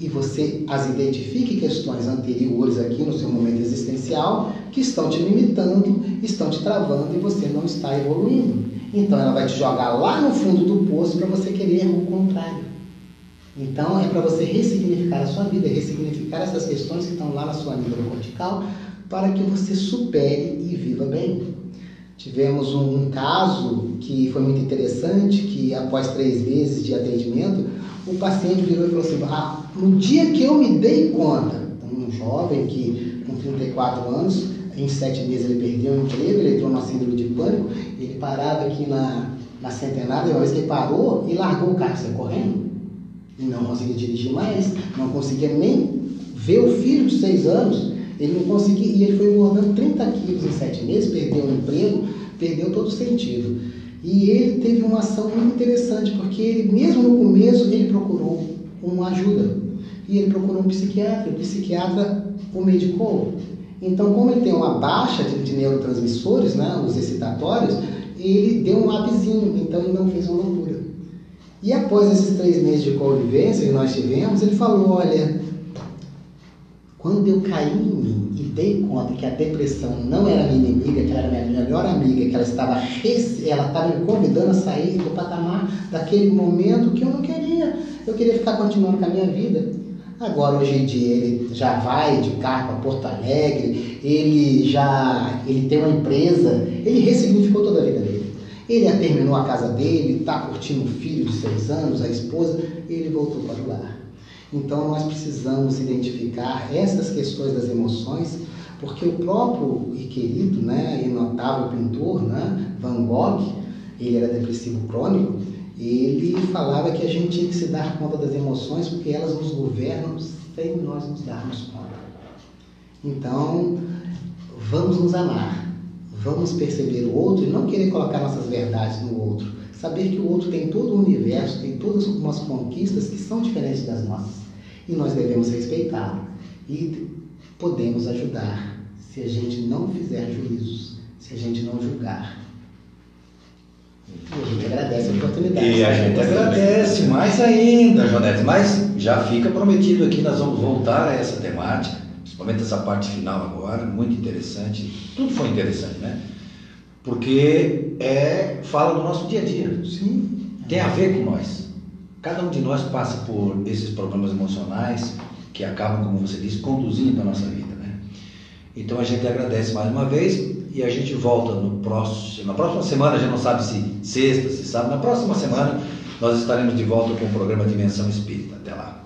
e você as identifique questões anteriores aqui no seu momento existencial que estão te limitando, estão te travando e você não está evoluindo. Então ela vai te jogar lá no fundo do poço para você querer o contrário. Então é para você ressignificar a sua vida, ressignificar essas questões que estão lá na sua amígdala cortical para que você supere e viva bem. Tivemos um, caso que foi muito interessante, que após três meses de atendimento, o paciente virou e falou assim, ah, no dia que eu me dei conta, um jovem que com 34 anos, em sete meses ele perdeu o emprego, ele entrou na síndrome de pânico, ele parava aqui na, na centenária, uma vez que ele parou e largou o carro, saiu correndo, e não conseguia dirigir mais, não conseguia nem ver o filho de seis anos, ele não conseguia, e ele foi engordando 30 quilos em sete meses, perdeu o emprego, perdeu todo o sentido. E ele teve uma ação muito interessante, porque ele, mesmo no começo, ele procurou uma ajuda. E ele procurou um psiquiatra, o psiquiatra o medicou. Então, como ele tem uma baixa de, de neurotransmissores, né, os excitatórios, ele deu um upzinho, então ele não fez uma loucura. E após esses três meses de convivência que nós tivemos, ele falou, olha, quando eu caí em mim e dei conta que a depressão não era minha inimiga, que ela era minha melhor amiga, que ela estava, ela estava me convidando a sair do patamar daquele momento que eu não queria. Eu queria ficar continuando com a minha vida. Agora, hoje em dia, ele já vai de carro para Porto Alegre, ele já ele tem uma empresa, ele ressignificou toda a vida dele. Ele terminou a casa dele, está curtindo o filho de seis anos, a esposa, ele voltou para o lar. Então nós precisamos identificar essas questões das emoções, porque o próprio e querido, né, e notável pintor, né, Van Gogh, ele era depressivo crônico, ele falava que a gente tinha que se dar conta das emoções porque elas nos governam sem nós nos darmos conta. Então, vamos nos amar, vamos perceber o outro e não querer colocar nossas verdades no outro. Saber que o outro tem todo o universo, tem todas umas conquistas que são diferentes das nossas e nós devemos respeitá-lo e podemos ajudar se a gente não fizer juízos, se a gente não julgar. E a gente agradece a oportunidade. E a gente agradece mais ainda, Jonete, mas já fica prometido aqui, nós vamos voltar a essa temática, principalmente essa parte final agora, muito interessante. Tudo foi interessante, né? Porque é, fala do nosso dia a dia. Sim. Tem a ver com nós. Cada um de nós passa por esses problemas emocionais que acabam, como você disse, conduzindo a nossa vida. Né? Então a gente agradece mais uma vez e a gente volta no próximo, na próxima semana, a gente não sabe se sexta, se sábado, na próxima semana nós estaremos de volta com o programa Dimensão Espírita. Até lá.